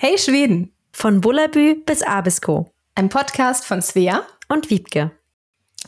Hey Schweden! Von Bullabü bis Abisko. Ein Podcast von Svea und Wiebke.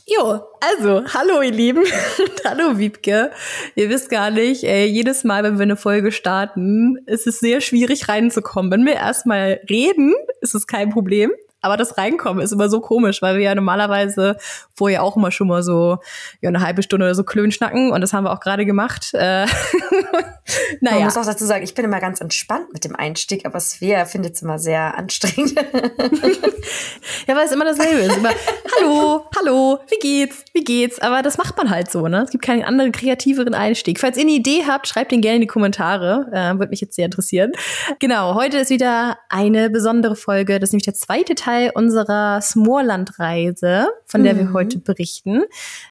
Jo, also, hallo ihr Lieben. hallo Wiebke. Ihr wisst gar nicht, ey, jedes Mal, wenn wir eine Folge starten, ist es sehr schwierig reinzukommen. Wenn wir erstmal reden, ist es kein Problem. Aber das Reinkommen ist immer so komisch, weil wir ja normalerweise vorher auch immer schon mal so ja, eine halbe Stunde oder so klön schnacken und das haben wir auch gerade gemacht. Äh, naja. Man muss auch dazu sagen, ich bin immer ganz entspannt mit dem Einstieg, aber Svea findet es immer sehr anstrengend. ja, weil es immer dasselbe ist. Immer, hallo, hallo, wie geht's, wie geht's? Aber das macht man halt so, ne? Es gibt keinen anderen kreativeren Einstieg. Falls ihr eine Idee habt, schreibt den gerne in die Kommentare. Äh, Würde mich jetzt sehr interessieren. Genau, heute ist wieder eine besondere Folge. Das ist nämlich der zweite Teil Teil unserer Smorland-Reise, von der mhm. wir heute berichten.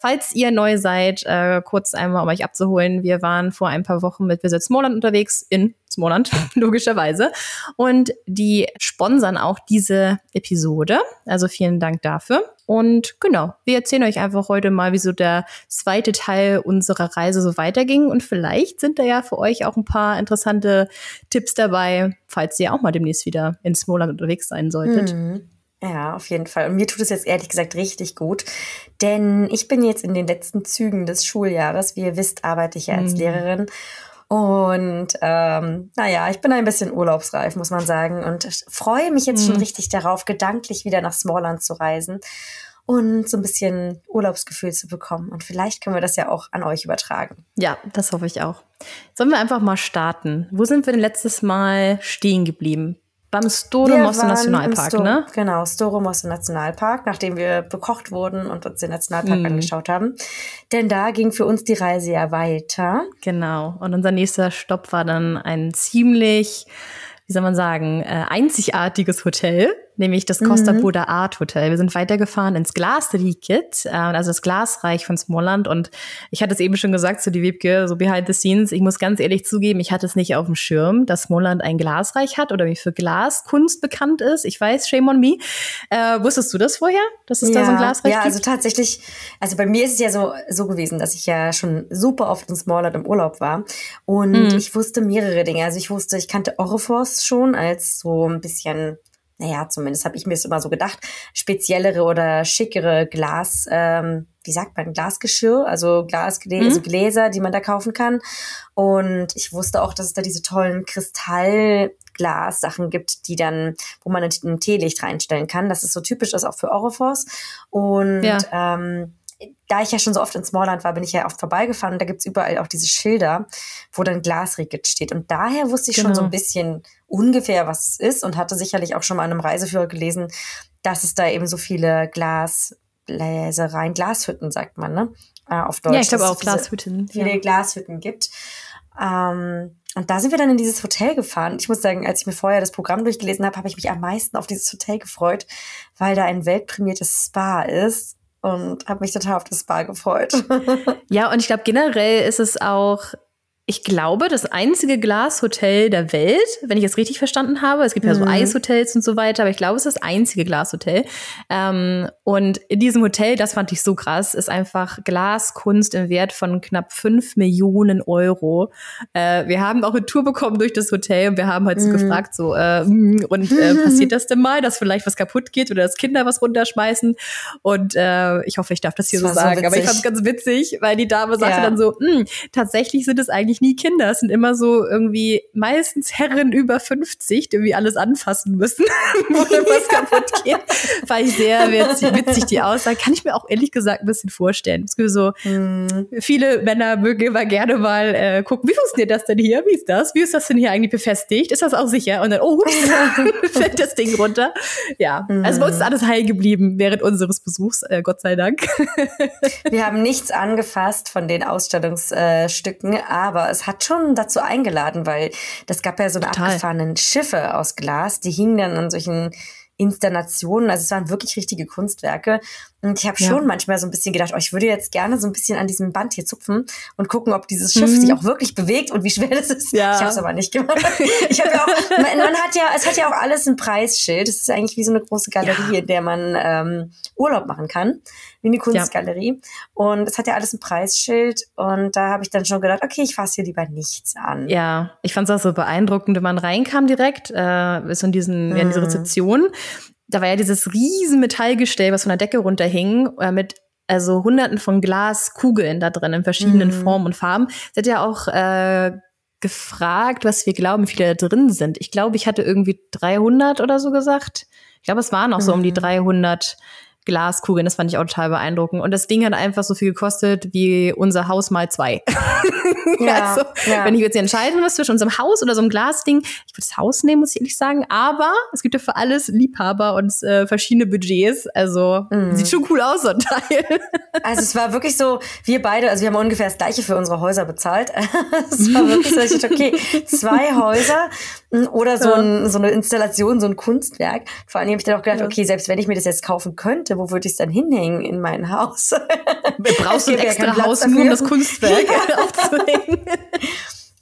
Falls ihr neu seid, äh, kurz einmal, um euch abzuholen, wir waren vor ein paar Wochen mit Visit Smorland unterwegs in Smorland, logischerweise. Und die sponsern auch diese Episode. Also vielen Dank dafür. Und genau, wir erzählen euch einfach heute mal, wie so der zweite Teil unserer Reise so weiterging. Und vielleicht sind da ja für euch auch ein paar interessante Tipps dabei, falls ihr auch mal demnächst wieder in Smoland unterwegs sein solltet. Mhm. Ja, auf jeden Fall. Und mir tut es jetzt ehrlich gesagt richtig gut, denn ich bin jetzt in den letzten Zügen des Schuljahres. Wie ihr wisst, arbeite ich ja als mhm. Lehrerin und ähm, naja, ich bin ein bisschen urlaubsreif, muss man sagen. Und freue mich jetzt mhm. schon richtig darauf, gedanklich wieder nach Smallland zu reisen und so ein bisschen Urlaubsgefühl zu bekommen. Und vielleicht können wir das ja auch an euch übertragen. Ja, das hoffe ich auch. Sollen wir einfach mal starten? Wo sind wir denn letztes Mal stehen geblieben? Beim Storomosse Nationalpark, Sto ne? Genau, Storomosse Nationalpark, nachdem wir bekocht wurden und uns den Nationalpark hm. angeschaut haben. Denn da ging für uns die Reise ja weiter. Genau. Und unser nächster Stopp war dann ein ziemlich, wie soll man sagen, äh, einzigartiges Hotel nämlich das Costa mhm. Buda Art Hotel. Wir sind weitergefahren ins Glasriket, äh, also das Glasreich von Smoland. Und ich hatte es eben schon gesagt zu die Wiebke, so behind the scenes. Ich muss ganz ehrlich zugeben, ich hatte es nicht auf dem Schirm, dass Smoland ein Glasreich hat oder wie für Glaskunst bekannt ist. Ich weiß, shame on me. Äh, wusstest du das vorher, dass es ja, da so ein Glasreich ja, gibt? Ja, also tatsächlich, also bei mir ist es ja so, so gewesen, dass ich ja schon super oft in Smoland im Urlaub war. Und mhm. ich wusste mehrere Dinge. Also ich wusste, ich kannte Orifos schon als so ein bisschen naja, zumindest habe ich mir es immer so gedacht, speziellere oder schickere Glas, ähm, wie sagt man, Glasgeschirr, also Glasgläser, mhm. also Gläser, die man da kaufen kann. Und ich wusste auch, dass es da diese tollen Kristallglas-Sachen gibt, die dann, wo man ein Teelicht reinstellen kann. Das ist so typisch ist auch für Orifos. Und ja. ähm, da ich ja schon so oft in Smallland war, bin ich ja oft vorbeigefahren und da gibt's überall auch diese Schilder, wo dann Glasricket steht. Und daher wusste ich genau. schon so ein genau. bisschen ungefähr, was es ist und hatte sicherlich auch schon mal in einem Reiseführer gelesen, dass es da eben so viele Glasbläsereien, Glashütten, sagt man, ne? Äh, auf Deutsch. Ja, ich glaube auch Glashütten. Viele ja. Glashütten gibt. Ähm, und da sind wir dann in dieses Hotel gefahren. Ich muss sagen, als ich mir vorher das Programm durchgelesen habe, habe ich mich am meisten auf dieses Hotel gefreut, weil da ein weltprämiertes Spa ist und habe mich total auf das Spa gefreut. ja, und ich glaube generell ist es auch ich glaube, das einzige Glashotel der Welt, wenn ich es richtig verstanden habe. Es gibt ja so mhm. Eishotels und so weiter, aber ich glaube, es ist das einzige Glashotel. Ähm, und in diesem Hotel, das fand ich so krass, ist einfach Glaskunst im Wert von knapp fünf Millionen Euro. Äh, wir haben auch eine Tour bekommen durch das Hotel und wir haben halt mhm. so gefragt, so, äh, hm, und äh, passiert das denn mal, dass vielleicht was kaputt geht oder dass Kinder was runterschmeißen? Und äh, ich hoffe, ich darf das hier das so sagen, so aber ich fand es ganz witzig, weil die Dame sagte ja. dann so, hm, tatsächlich sind es eigentlich eigentlich nie Kinder. Es sind immer so irgendwie meistens Herren über 50, die irgendwie alles anfassen müssen, wo dann was kaputt geht. War ich sehr witzig, witzig, die Aussage. Kann ich mir auch ehrlich gesagt ein bisschen vorstellen. Es gibt so, hm. viele Männer mögen immer gerne mal äh, gucken, wie funktioniert das denn hier? Wie ist das? Wie ist das denn hier eigentlich befestigt? Ist das auch sicher? Und dann, oh, fällt das Ding runter. Ja, mhm. also bei uns ist alles heil geblieben während unseres Besuchs, äh, Gott sei Dank. Wir haben nichts angefasst von den Ausstellungsstücken, aber es hat schon dazu eingeladen, weil das gab ja so eine Total. abgefahrenen Schiffe aus Glas, die hingen dann an solchen Installationen, also es waren wirklich richtige Kunstwerke. Und ich habe ja. schon manchmal so ein bisschen gedacht, oh, ich würde jetzt gerne so ein bisschen an diesem Band hier zupfen und gucken, ob dieses Schiff mhm. sich auch wirklich bewegt und wie schwer das ist. Ja. Ich habe es aber nicht gemacht. Ich habe ja auch, man, man, hat ja, es hat ja auch alles ein Preisschild. Es ist eigentlich wie so eine große Galerie, ja. in der man ähm, Urlaub machen kann, wie eine Kunstgalerie. Und es hat ja alles ein Preisschild. Und da habe ich dann schon gedacht, okay, ich fasse hier lieber nichts an. Ja, ich fand es auch so beeindruckend, wenn man reinkam direkt, äh, so in diesen, mhm. in diese mhm. Rezeption da war ja dieses riesen Metallgestell, was von der Decke runterhing, äh, mit also hunderten von Glaskugeln da drin in verschiedenen mhm. Formen und Farben. Sie hat ja auch äh, gefragt, was wir glauben, wie viele da drin sind. Ich glaube, ich hatte irgendwie 300 oder so gesagt. Ich glaube, es waren auch mhm. so um die 300 mhm. Glaskugeln. Das fand ich auch total beeindruckend. Und das Ding hat einfach so viel gekostet wie unser Haus mal zwei. Ja, also, ja. wenn ich jetzt entscheiden muss zwischen unserem Haus oder so einem Glasding, ich würde das Haus nehmen, muss ich ehrlich sagen. Aber es gibt ja für alles Liebhaber und äh, verschiedene Budgets. Also mm. sieht schon cool aus, so ein Teil. Also es war wirklich so, wir beide, also wir haben ungefähr das gleiche für unsere Häuser bezahlt. es war wirklich so, okay, zwei Häuser oder so, ein, so eine Installation, so ein Kunstwerk. Vor allem habe ich dann auch gedacht, okay, selbst wenn ich mir das jetzt kaufen könnte, wo würde ich es dann hinhängen in mein Haus? Brauchst du ein extra Haus, nur um das Kunstwerk aufzuhängen?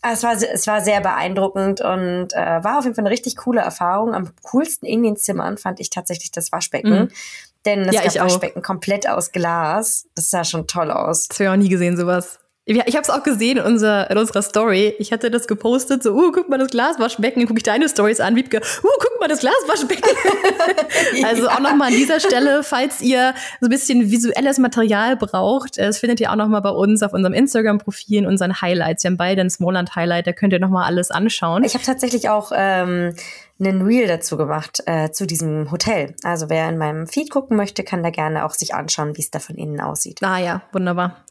Es war, es war sehr beeindruckend und äh, war auf jeden Fall eine richtig coole Erfahrung. Am coolsten in den Zimmern fand ich tatsächlich das Waschbecken. Mhm. Denn das ja, Waschbecken auch. komplett aus Glas. Das sah schon toll aus. Das habe ich auch nie gesehen, sowas. Ja, ich habe es auch gesehen in, unser, in unserer Story. Ich hatte das gepostet, so, uh, guck mal das Glaswaschbecken. Dann gucke ich deine Stories an, Wiebke, uh, guck mal das Glaswaschbecken. also auch nochmal an dieser Stelle, falls ihr so ein bisschen visuelles Material braucht, das findet ihr auch nochmal bei uns auf unserem Instagram-Profil in unseren Highlights. Wir haben beide ein Smallland-Highlight, da könnt ihr nochmal alles anschauen. Ich habe tatsächlich auch ähm, einen Reel dazu gemacht, äh, zu diesem Hotel. Also wer in meinem Feed gucken möchte, kann da gerne auch sich anschauen, wie es da von innen aussieht. Ah ja, wunderbar.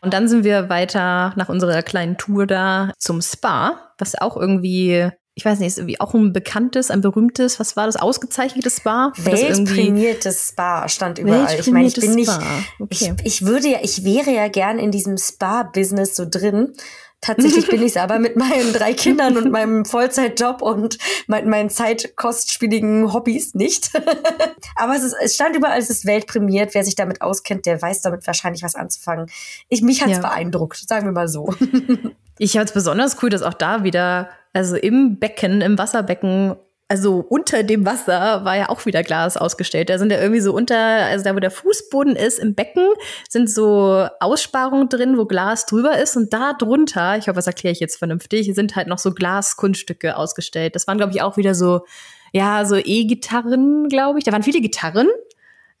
Und dann sind wir weiter nach unserer kleinen Tour da zum Spa, was auch irgendwie ich weiß nicht, ist irgendwie auch ein bekanntes, ein berühmtes, was war das, ausgezeichnetes Spa? Weltprämiertes Spa stand überall. Ich meine, ich bin nicht, okay. ich, ich würde ja, ich wäre ja gern in diesem Spa-Business so drin, Tatsächlich bin ich es aber mit meinen drei Kindern und meinem Vollzeitjob und mein, meinen zeitkostspieligen Hobbys nicht. aber es, ist, es stand überall, es ist weltprämiert. Wer sich damit auskennt, der weiß damit wahrscheinlich was anzufangen. Ich, mich hat's ja. beeindruckt, sagen wir mal so. ich fand es besonders cool, dass auch da wieder, also im Becken, im Wasserbecken also unter dem Wasser war ja auch wieder Glas ausgestellt. Da sind ja irgendwie so unter, also da wo der Fußboden ist im Becken, sind so Aussparungen drin, wo Glas drüber ist und da drunter, ich hoffe, das erkläre ich jetzt vernünftig, sind halt noch so Glaskunststücke ausgestellt. Das waren, glaube ich, auch wieder so, ja, so E-Gitarren, glaube ich. Da waren viele Gitarren.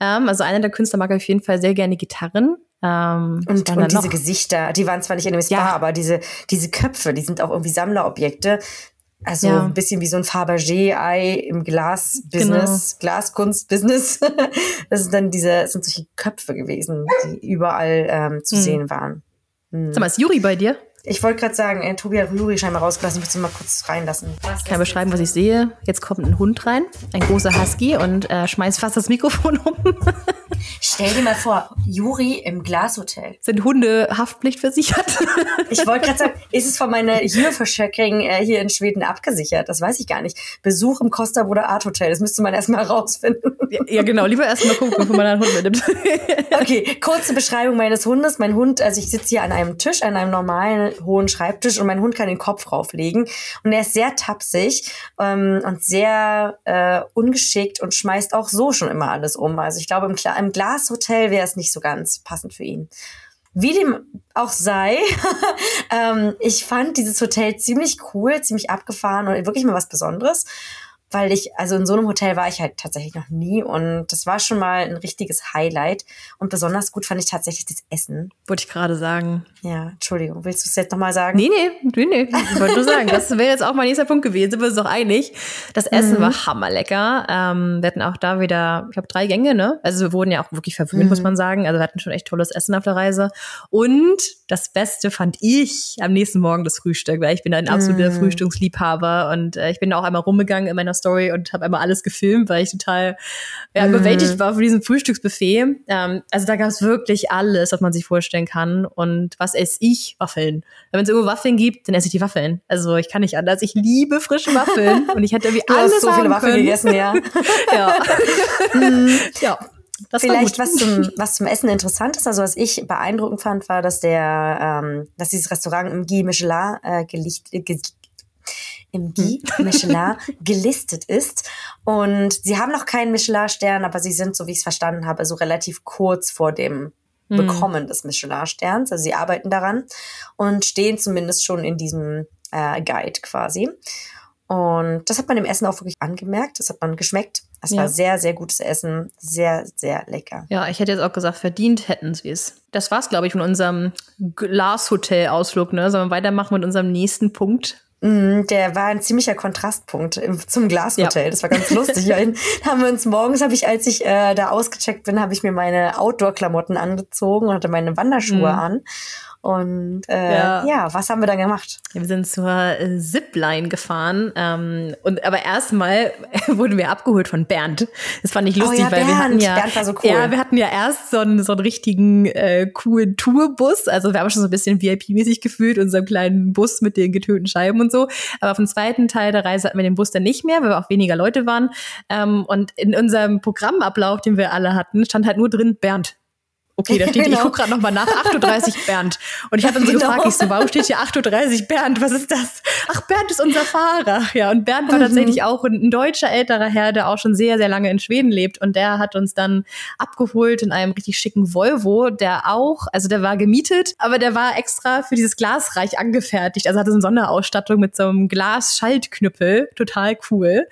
Ähm, also einer der Künstler mag auf jeden Fall sehr gerne Gitarren. Ähm, und, und diese Gesichter, die waren zwar nicht in dem Spa, ja. aber diese, diese Köpfe, die sind auch irgendwie Sammlerobjekte. Also ja. ein bisschen wie so ein Fabergé-Ei im Glas-Business, genau. Glaskunst-Business. Das sind dann diese, sind solche Köpfe gewesen, die überall ähm, zu hm. sehen waren. Hm. Sag mal, ist Juri bei dir? Ich wollte gerade sagen, äh, Tobi hat Juri scheinbar rausgelassen. Ich würde ihn mal kurz reinlassen. Ich kann beschreiben, was ich sehe. Jetzt kommt ein Hund rein, ein großer Husky und äh, schmeißt fast das Mikrofon um. Stell dir mal vor, Juri im Glashotel. Sind Hunde Haftpflicht versichert? ich wollte gerade sagen, ist es von meiner Jürverschöckring äh, hier in Schweden abgesichert? Das weiß ich gar nicht. Besuch im Costa Bruder Art Hotel, das müsste man erstmal rausfinden. Ja, ja, genau. Lieber erstmal gucken, bevor man einen Hund mitnimmt. okay, kurze Beschreibung meines Hundes. Mein Hund, also ich sitze hier an einem Tisch, an einem normalen hohen Schreibtisch und mein Hund kann den Kopf rauflegen. Und er ist sehr tapsig ähm, und sehr äh, ungeschickt und schmeißt auch so schon immer alles um. Also ich glaube, im, im Glashotel wäre es nicht so ganz passend für ihn. Wie dem auch sei, ähm, ich fand dieses Hotel ziemlich cool, ziemlich abgefahren und wirklich mal was Besonderes weil ich, also in so einem Hotel war ich halt tatsächlich noch nie und das war schon mal ein richtiges Highlight. Und besonders gut fand ich tatsächlich das Essen. Wollte ich gerade sagen. Ja, Entschuldigung, willst du es jetzt nochmal sagen? Nee, nee, nee, nee. Ich wollte nur sagen, das wäre jetzt auch mein nächster Punkt gewesen, sind wir uns doch einig. Das Essen mhm. war hammerlecker. Ähm, wir hatten auch da wieder, ich glaube, drei Gänge, ne? Also wir wurden ja auch wirklich verwöhnt, mhm. muss man sagen. Also wir hatten schon echt tolles Essen auf der Reise. Und das Beste fand ich am nächsten Morgen das Frühstück, weil ich bin ein absoluter mhm. Frühstücksliebhaber und äh, ich bin auch einmal rumgegangen in meiner Story und habe einmal alles gefilmt, weil ich total ja, mhm. überwältigt war von diesem Frühstücksbuffet. Ähm, also da gab es wirklich alles, was man sich vorstellen kann. Und was esse ich? Waffeln. Wenn es irgendwo Waffeln gibt, dann esse ich die Waffeln. Also ich kann nicht anders. Ich liebe frische Waffeln und ich hätte irgendwie du alles hast so viele Waffeln gegessen, ja. ja. mhm. ja. Das Vielleicht was zum, was zum Essen interessant ist, also was ich beeindruckend fand, war, dass der, ähm, dass dieses Restaurant im Guy Michelin äh, gelicht, äh, im Guy hm. Michelin gelistet ist. Und sie haben noch keinen Michelin-Stern, aber sie sind, so wie ich es verstanden habe, so relativ kurz vor dem hm. Bekommen des Michelin-Sterns. Also sie arbeiten daran und stehen zumindest schon in diesem äh, Guide quasi. Und das hat man im Essen auch wirklich angemerkt. Das hat man geschmeckt. Es ja. war sehr, sehr gutes Essen. Sehr, sehr lecker. Ja, ich hätte jetzt auch gesagt, verdient hätten sie es. Das war's, glaube ich, von unserem Glashotel-Ausflug. Ne? Sollen wir weitermachen mit unserem nächsten Punkt? Mm, der war ein ziemlicher Kontrastpunkt zum Glashotel. Ja. Das war ganz lustig. ja, haben wir uns morgens, habe ich, als ich äh, da ausgecheckt bin, habe ich mir meine Outdoor-Klamotten angezogen und hatte meine Wanderschuhe mhm. an. Und äh, ja. ja. was haben wir dann gemacht? Wir sind zur äh, Zipline gefahren. Ähm, und aber erstmal wurden wir abgeholt von Bernd. Das fand ich lustig, oh ja, weil Bernd. wir hatten ja, Bernd war so cool. ja, wir hatten ja erst so einen, so einen richtigen äh, coolen Tourbus. Also wir haben schon so ein bisschen VIP-mäßig gefühlt, unserem kleinen Bus mit den getönten Scheiben und so. Aber vom zweiten Teil der Reise hatten wir den Bus dann nicht mehr, weil wir auch weniger Leute waren. Ähm, und in unserem Programmablauf, den wir alle hatten, stand halt nur drin Bernd. Okay, da steht, genau. ich gucke gerade nochmal nach, 38 Bernd. Und ich habe dann so genau. gefragt, ich so, warum steht hier 38 Bernd? Was ist das? Ach, Bernd ist unser Fahrer. Ja, und Bernd war mhm. tatsächlich auch ein, ein, deutscher älterer Herr, der auch schon sehr, sehr lange in Schweden lebt. Und der hat uns dann abgeholt in einem richtig schicken Volvo, der auch, also der war gemietet, aber der war extra für dieses Glasreich angefertigt. Also hatte so eine Sonderausstattung mit so einem Glasschaltknüppel. Total cool.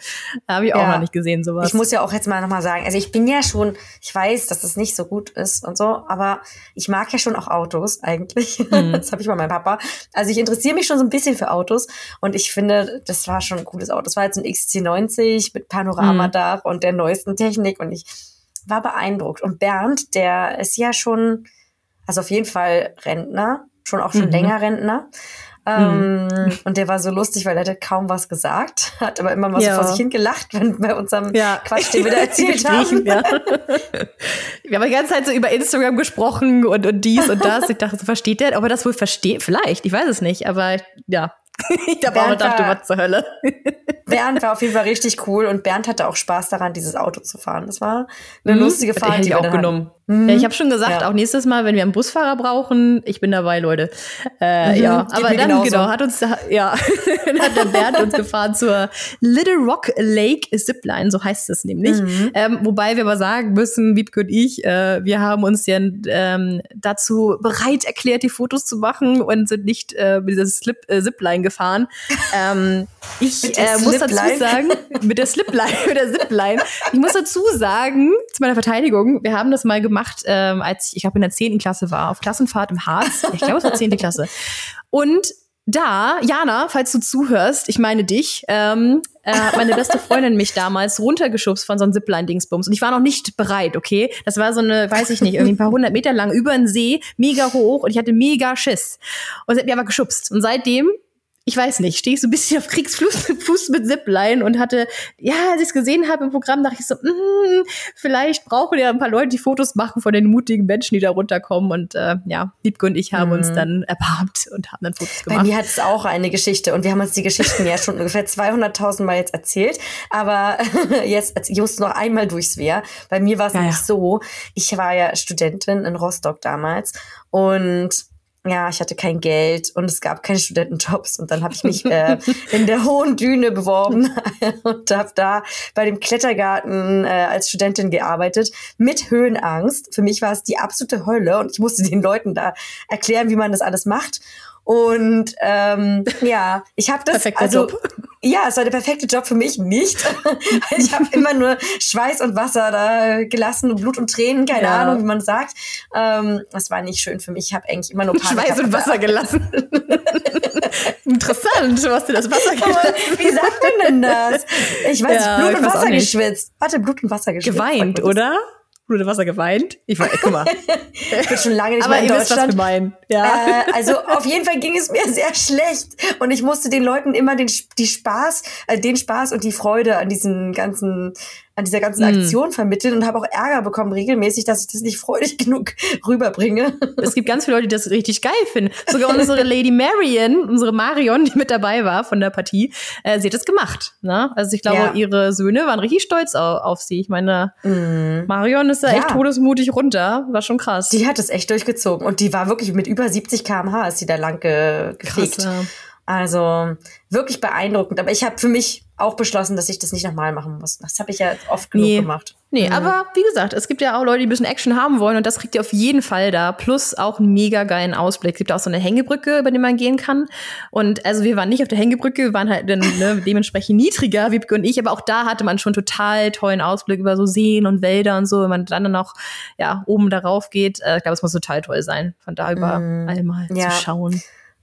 Da habe ich auch ja. noch nicht gesehen, sowas. Ich muss ja auch jetzt mal nochmal sagen, also ich bin ja schon, ich weiß, dass das nicht so gut ist und so, aber ich mag ja schon auch Autos eigentlich. Mhm. Das habe ich bei meinem Papa. Also ich interessiere mich schon so ein bisschen für Autos und ich finde, das war schon ein cooles Auto. Das war jetzt ein XC90 mit Panoramadach mhm. und der neuesten Technik und ich war beeindruckt. Und Bernd, der ist ja schon, also auf jeden Fall Rentner, schon auch schon mhm. länger Rentner. Ähm, mhm. Und der war so lustig, weil er hatte kaum was gesagt, hat aber immer mal ja. so vor sich hin gelacht, wenn bei unserem ja. Quatsch, den wir da erzählt haben. Ja. wir haben die ganze Zeit so über Instagram gesprochen und, und dies und das. Ich dachte, so versteht der, ob er das wohl versteht? Vielleicht, ich weiß es nicht, aber ja, ich habe auch gedacht, was zur Hölle. Bernd war auf jeden Fall richtig cool und Bernd hatte auch Spaß daran, dieses Auto zu fahren. Das war eine mhm. lustige Fahrt. Hätte ich auch genommen. Mhm. Ja, ich habe schon gesagt, ja. auch nächstes Mal, wenn wir einen Busfahrer brauchen, ich bin dabei, Leute. Äh, mhm, ja, aber dann genauso. genau hat uns ja hat der Bernd uns gefahren zur Little Rock Lake Zipline, so heißt es nämlich. Mhm. Ähm, wobei wir aber sagen müssen, Wiebke und ich, äh, wir haben uns ja ähm, dazu bereit erklärt, die Fotos zu machen und sind nicht äh, mit dieser Slip, äh, Zipline gefahren. Ähm, ich äh, muss dazu sagen, mit der Slipline, mit der Zipline, ich muss dazu sagen, zu meiner Verteidigung, wir haben das mal gemacht, ähm, als ich, ich glaube, in der 10. Klasse war, auf Klassenfahrt im Harz. Ich glaube, es war 10. Klasse. Und da, Jana, falls du zuhörst, ich meine dich, ähm, äh, meine beste Freundin mich damals runtergeschubst von so einem Zipline-Dingsbums. Und ich war noch nicht bereit, okay? Das war so eine, weiß ich nicht, irgendwie ein paar hundert Meter lang über den See, mega hoch und ich hatte mega Schiss. Und sie hat mich aber geschubst. Und seitdem ich weiß nicht, stehe ich so ein bisschen auf Kriegsfuß mit Zipline und hatte, ja, als ich es gesehen habe im Programm, dachte ich so, mm, vielleicht brauchen ja ein paar Leute, die Fotos machen von den mutigen Menschen, die da runterkommen. Und äh, ja, Liebke und ich haben mhm. uns dann erbarmt und haben dann Fotos gemacht. Bei mir hat es auch eine Geschichte und wir haben uns die Geschichten ja schon ungefähr 200.000 Mal jetzt erzählt. Aber jetzt, ich muss noch einmal durchs Wehr. Bei mir war es ja, nämlich ja. so, ich war ja Studentin in Rostock damals und ja, ich hatte kein Geld und es gab keine Studentenjobs und dann habe ich mich äh, in der hohen Düne beworben und habe da bei dem Klettergarten äh, als Studentin gearbeitet mit Höhenangst. Für mich war es die absolute Hölle und ich musste den Leuten da erklären, wie man das alles macht. Und ähm, ja, ich habe das Perfekter also Job. ja, es war der perfekte Job für mich nicht. ich habe immer nur Schweiß und Wasser da gelassen und Blut und Tränen, keine ja. Ahnung, wie man sagt. Ähm, das war nicht schön für mich. Ich habe eigentlich immer nur Panik Schweiß und Wasser gelassen. Interessant, du hast dir das Wasser gelassen. wie sagt man denn das? Ich weiß, ja, Blut und Wasser geschwitzt. Warte, Blut und Wasser geschwitzt. Geweint, oder? Und Wasser geweint. Ich war, guck mal. ich bin schon lange nicht Aber mehr in Deutschland. Wisst, was wir meinen. Ja. Äh, also auf jeden Fall ging es mir sehr schlecht und ich musste den Leuten immer den die Spaß, äh, den Spaß und die Freude an diesen ganzen an dieser ganzen hm. Aktion vermitteln und habe auch Ärger bekommen regelmäßig, dass ich das nicht freudig genug rüberbringe. Es gibt ganz viele Leute, die das richtig geil finden. Sogar unsere Lady Marion, unsere Marion, die mit dabei war von der Partie, äh, sie hat es gemacht. Ne? Also ich glaube, ja. ihre Söhne waren richtig stolz auf, auf sie. Ich meine, mm. Marion ist da ja. echt todesmutig runter. War schon krass. Die hat es echt durchgezogen. Und die war wirklich mit über 70 km/h ist die da lang ge gefegt. Krass, ja. Also wirklich beeindruckend. Aber ich habe für mich auch beschlossen, dass ich das nicht nochmal machen muss. Das habe ich ja oft genug nee. gemacht. Nee, mhm. aber wie gesagt, es gibt ja auch Leute, die ein bisschen Action haben wollen und das kriegt ihr auf jeden Fall da. Plus auch einen mega geilen Ausblick. Es gibt auch so eine Hängebrücke, über die man gehen kann. Und also wir waren nicht auf der Hängebrücke, wir waren halt dann, ne, dementsprechend niedriger, Wiebke und ich, aber auch da hatte man schon total tollen Ausblick über so Seen und Wälder und so, wenn man dann noch ja, oben darauf geht. Äh, ich glaube, es muss total toll sein, von da über mhm. einmal ja. zu schauen.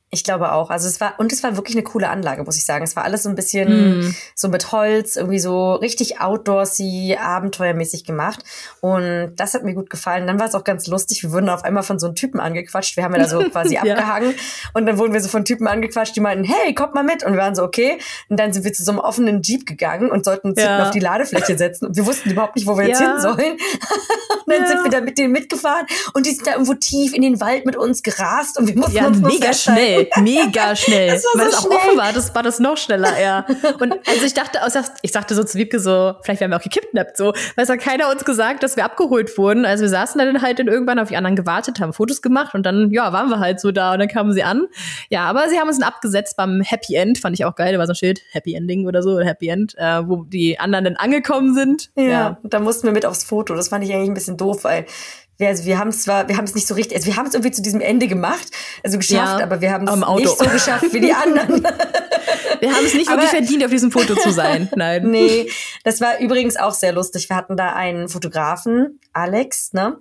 Ich glaube auch. Also es war, und es war wirklich eine coole Anlage, muss ich sagen. Es war alles so ein bisschen mm. so mit Holz, irgendwie so richtig outdoorsy, abenteuermäßig gemacht. Und das hat mir gut gefallen. Dann war es auch ganz lustig. Wir wurden auf einmal von so einem Typen angequatscht. Wir haben ja da so quasi ja. abgehangen. Und dann wurden wir so von Typen angequatscht, die meinten, hey, kommt mal mit. Und wir waren so, okay. Und dann sind wir zu so einem offenen Jeep gegangen und sollten uns ja. auf die Ladefläche setzen. Und wir wussten überhaupt nicht, wo wir jetzt hin sollen. und dann sind wir da mit denen mitgefahren. Und die sind da irgendwo tief in den Wald mit uns gerast. Und wir mussten ja, uns mega schnell schnell, mega schnell. Das war Weil so es auch schnell. offen war, das war das noch schneller, ja. Und also ich dachte, ich sagte so zu Wiebke so, vielleicht werden wir auch gekidnappt, so. Weil es hat keiner uns gesagt, dass wir abgeholt wurden. Also wir saßen dann halt dann irgendwann auf die anderen gewartet, haben Fotos gemacht und dann, ja, waren wir halt so da und dann kamen sie an. Ja, aber sie haben uns dann abgesetzt beim Happy End, fand ich auch geil, da war so ein Schild, Happy Ending oder so, Happy End, äh, wo die anderen dann angekommen sind. Ja, ja. da mussten wir mit aufs Foto. Das fand ich eigentlich ein bisschen doof, weil wir, also wir haben es zwar, wir haben es nicht so richtig, also wir haben es irgendwie zu diesem Ende gemacht, also geschafft, ja, aber wir haben es nicht so geschafft wie die anderen. wir haben es nicht wirklich aber, verdient, auf diesem Foto zu sein. Nein. Nee, das war übrigens auch sehr lustig. Wir hatten da einen Fotografen, Alex, ne?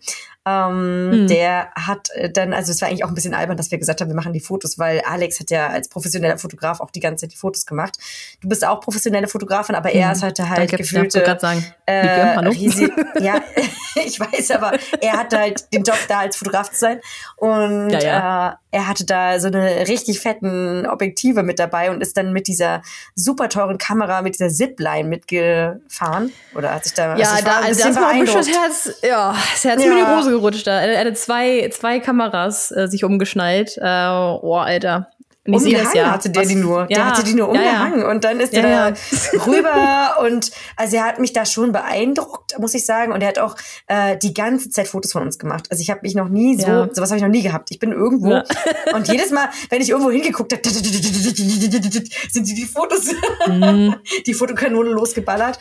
Ähm, hm. Der hat äh, dann, also es war eigentlich auch ein bisschen albern, dass wir gesagt haben, wir machen die Fotos, weil Alex hat ja als professioneller Fotograf auch die ganze Zeit die Fotos gemacht. Du bist auch professionelle Fotografin, aber hm. er ist halt halt Danke, gefühlte. Ich sagen. Äh, riesig, ja, ich weiß, aber er hatte halt den Job da als Fotograf zu sein und ja, ja. Äh, er hatte da so eine richtig fetten Objektive mit dabei und ist dann mit dieser super teuren Kamera, mit dieser Zipline mitgefahren oder hat sich da ja, also da, also das war das Herz, ja, das Herz ja. mir die Hose gerutscht da. Er hatte zwei, zwei Kameras äh, sich umgeschnallt. Äh, oh, Alter. Und umgehangen ja. hatte der Was? die nur. Der hatte die nur umgehangen. Ja, ja. Und dann ist er da rüber. Und also er hat mich da schon beeindruckt, muss ich sagen. Und er hat auch äh, die ganze Zeit Fotos von uns gemacht. Also ich habe mich noch nie so, ja. sowas habe ich noch nie gehabt. Ich bin irgendwo und jedes Mal, wenn ich irgendwo hingeguckt habe, sind die, die Fotos, mhm. die Fotokanone losgeballert.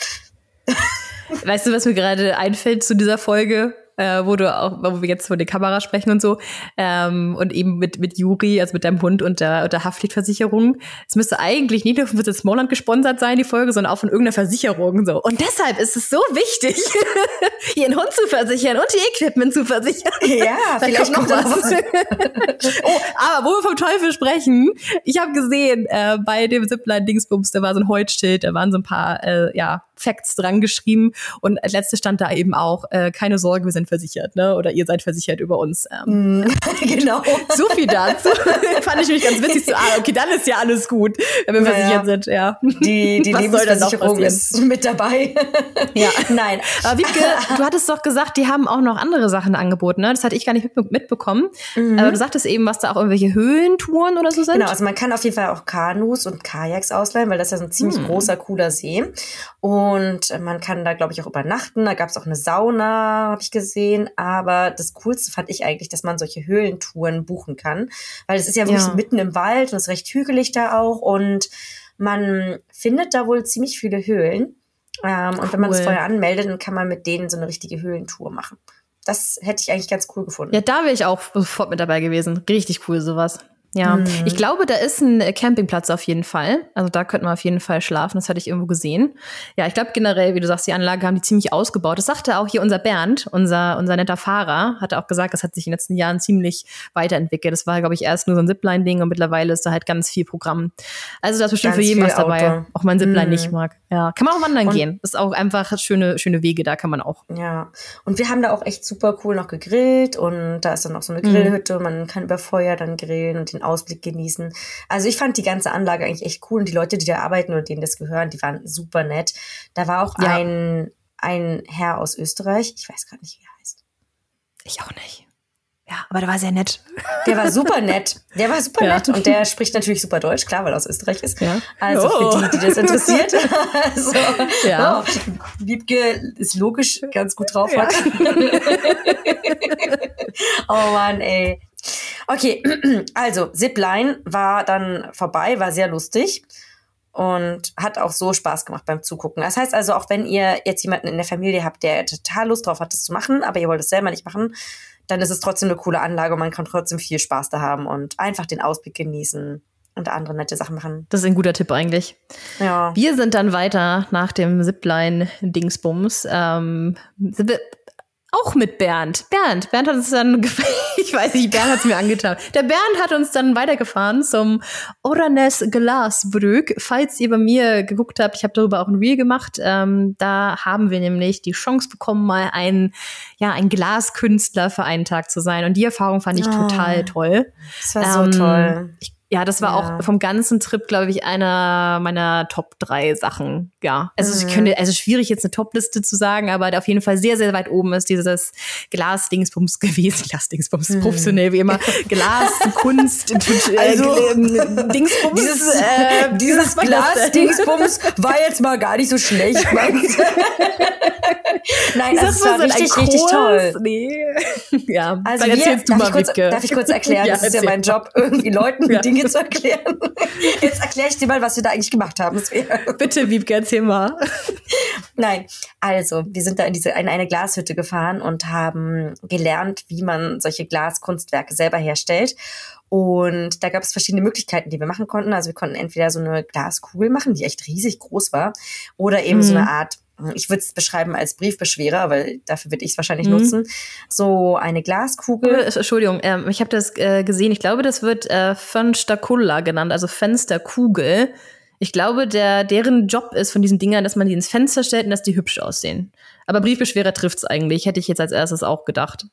Weißt du, was mir gerade einfällt zu dieser Folge? Äh, wo du auch, wo wir jetzt von der Kamera sprechen und so, ähm, und eben mit, mit Juri, also mit deinem Hund und der, und der Haftpflichtversicherung. Es müsste eigentlich nicht nur von Smallland gesponsert sein, die Folge, sondern auch von irgendeiner Versicherung, so. Und deshalb ist es so wichtig, ihren Hund zu versichern und ihr Equipment zu versichern. Ja, vielleicht noch was. oh, aber wo wir vom Teufel sprechen, ich habe gesehen, äh, bei dem Zipline-Dingsbums, da war so ein Holzschild, da waren so ein paar, äh, ja, Facts dran geschrieben und als letzte stand da eben auch, äh, keine Sorge, wir sind versichert, ne? Oder ihr seid versichert über uns. Ähm, mm, genau. So viel dazu. Fand ich mich ganz witzig. So, ah, okay, dann ist ja alles gut, wenn wir naja, versichert sind, ja. Die, die Lebensversicherung ist mit dabei. ja. Nein. Aber Wiebke, du hattest doch gesagt, die haben auch noch andere Sachen angeboten, ne? Das hatte ich gar nicht mitbekommen. Mhm. Aber du sagtest eben, was da auch irgendwelche Höhlentouren oder so sind. Genau, also man kann auf jeden Fall auch Kanus und Kajaks ausleihen, weil das ist ja so ein ziemlich mhm. großer, cooler See. Und man kann da, glaube ich, auch übernachten. Da gab es auch eine Sauna, habe ich gesehen. Aber das Coolste fand ich eigentlich, dass man solche Höhlentouren buchen kann. Weil es ist ja wirklich ja. mitten im Wald und es ist recht hügelig da auch. Und man findet da wohl ziemlich viele Höhlen. Ähm, cool. Und wenn man das vorher anmeldet, dann kann man mit denen so eine richtige Höhlentour machen. Das hätte ich eigentlich ganz cool gefunden. Ja, da wäre ich auch sofort mit dabei gewesen. Richtig cool, sowas. Ja, mhm. ich glaube, da ist ein Campingplatz auf jeden Fall. Also da könnte man auf jeden Fall schlafen. Das hatte ich irgendwo gesehen. Ja, ich glaube generell, wie du sagst, die Anlage haben die ziemlich ausgebaut. Das sagte auch hier unser Bernd, unser, unser netter Fahrer, hatte auch gesagt, das hat sich in den letzten Jahren ziemlich weiterentwickelt. Das war, glaube ich, erst nur so ein Zipline-Ding und mittlerweile ist da halt ganz viel Programm. Also da ist bestimmt ganz für jeden was dabei. Outdoor. Auch mein Zipline mhm. nicht mag. Ja, kann man auch wandern und gehen. Das ist auch einfach schöne, schöne Wege, da kann man auch. Ja, und wir haben da auch echt super cool noch gegrillt und da ist dann noch so eine mhm. Grillhütte. Mhm. Man kann über Feuer dann grillen und den Ausblick genießen. Also ich fand die ganze Anlage eigentlich echt cool und die Leute, die da arbeiten oder denen das gehören, die waren super nett. Da war auch ja. ein, ein Herr aus Österreich, ich weiß gerade nicht, wie er heißt. Ich auch nicht. Ja, aber der war sehr nett. Der war super nett. Der war super ja. nett. Und der spricht natürlich super Deutsch, klar, weil er aus Österreich ist. Ja. Also oh. für die, die das interessiert. also, ja. Oh, Wiebke ist logisch ganz gut drauf. Ja. oh Mann, ey. Okay, also Zipline war dann vorbei, war sehr lustig und hat auch so Spaß gemacht beim Zugucken. Das heißt also, auch wenn ihr jetzt jemanden in der Familie habt, der total Lust drauf hat, das zu machen, aber ihr wollt es selber nicht machen, dann ist es trotzdem eine coole Anlage und man kann trotzdem viel Spaß da haben und einfach den Ausblick genießen und andere nette Sachen machen. Das ist ein guter Tipp eigentlich. Ja. Wir sind dann weiter nach dem Zipline-Dingsbums. Ähm, sind wir auch mit Bernd. Bernd, Bernd hat uns dann, ich weiß nicht, Bernd hat es mir angetan. Der Bernd hat uns dann weitergefahren zum Oranes Glasbrück. Falls ihr bei mir geguckt habt, ich habe darüber auch ein Reel gemacht. Ähm, da haben wir nämlich die Chance bekommen, mal ein, ja, ein Glaskünstler für einen Tag zu sein. Und die Erfahrung fand ich oh, total toll. Das war ähm, so toll. Ich ja, das war ja. auch vom ganzen Trip, glaube ich, einer meiner Top drei Sachen. Ja, also mhm. ich könnte, also schwierig jetzt eine Top-Liste zu sagen, aber auf jeden Fall sehr, sehr weit oben ist dieses Glas-Dingsbums gewesen. Glas-Dingsbums, mhm. professionell wie immer. Glas, Kunst, äh, also äh, Dingsbums. Dieses, äh, dieses Glas-Dingsbums war jetzt mal gar nicht so schlecht. Nein, das war richtig, richtig toll. Nee. Ja, also dann erzählst wir, du mal, kurz, Darf ich kurz erklären? Ja, das ist ja mein Job, irgendwie Leuten ja. Dinge zu erklären. Jetzt erkläre ich dir mal, was wir da eigentlich gemacht haben. Bitte, Wiebke, erzähl mal. Nein, also wir sind da in diese in eine Glashütte gefahren und haben gelernt, wie man solche Glaskunstwerke selber herstellt. Und da gab es verschiedene Möglichkeiten, die wir machen konnten. Also wir konnten entweder so eine Glaskugel machen, die echt riesig groß war, oder eben mhm. so eine Art ich würde es beschreiben als Briefbeschwerer, weil dafür würde ich es wahrscheinlich mhm. nutzen. So eine Glaskugel. Äh, Entschuldigung, ähm, ich habe das äh, gesehen. Ich glaube, das wird äh, Fensterkulla genannt, also Fensterkugel. Ich glaube, der, deren Job ist von diesen Dingern, dass man die ins Fenster stellt und dass die hübsch aussehen. Aber Briefbeschwerer trifft's eigentlich, hätte ich jetzt als erstes auch gedacht.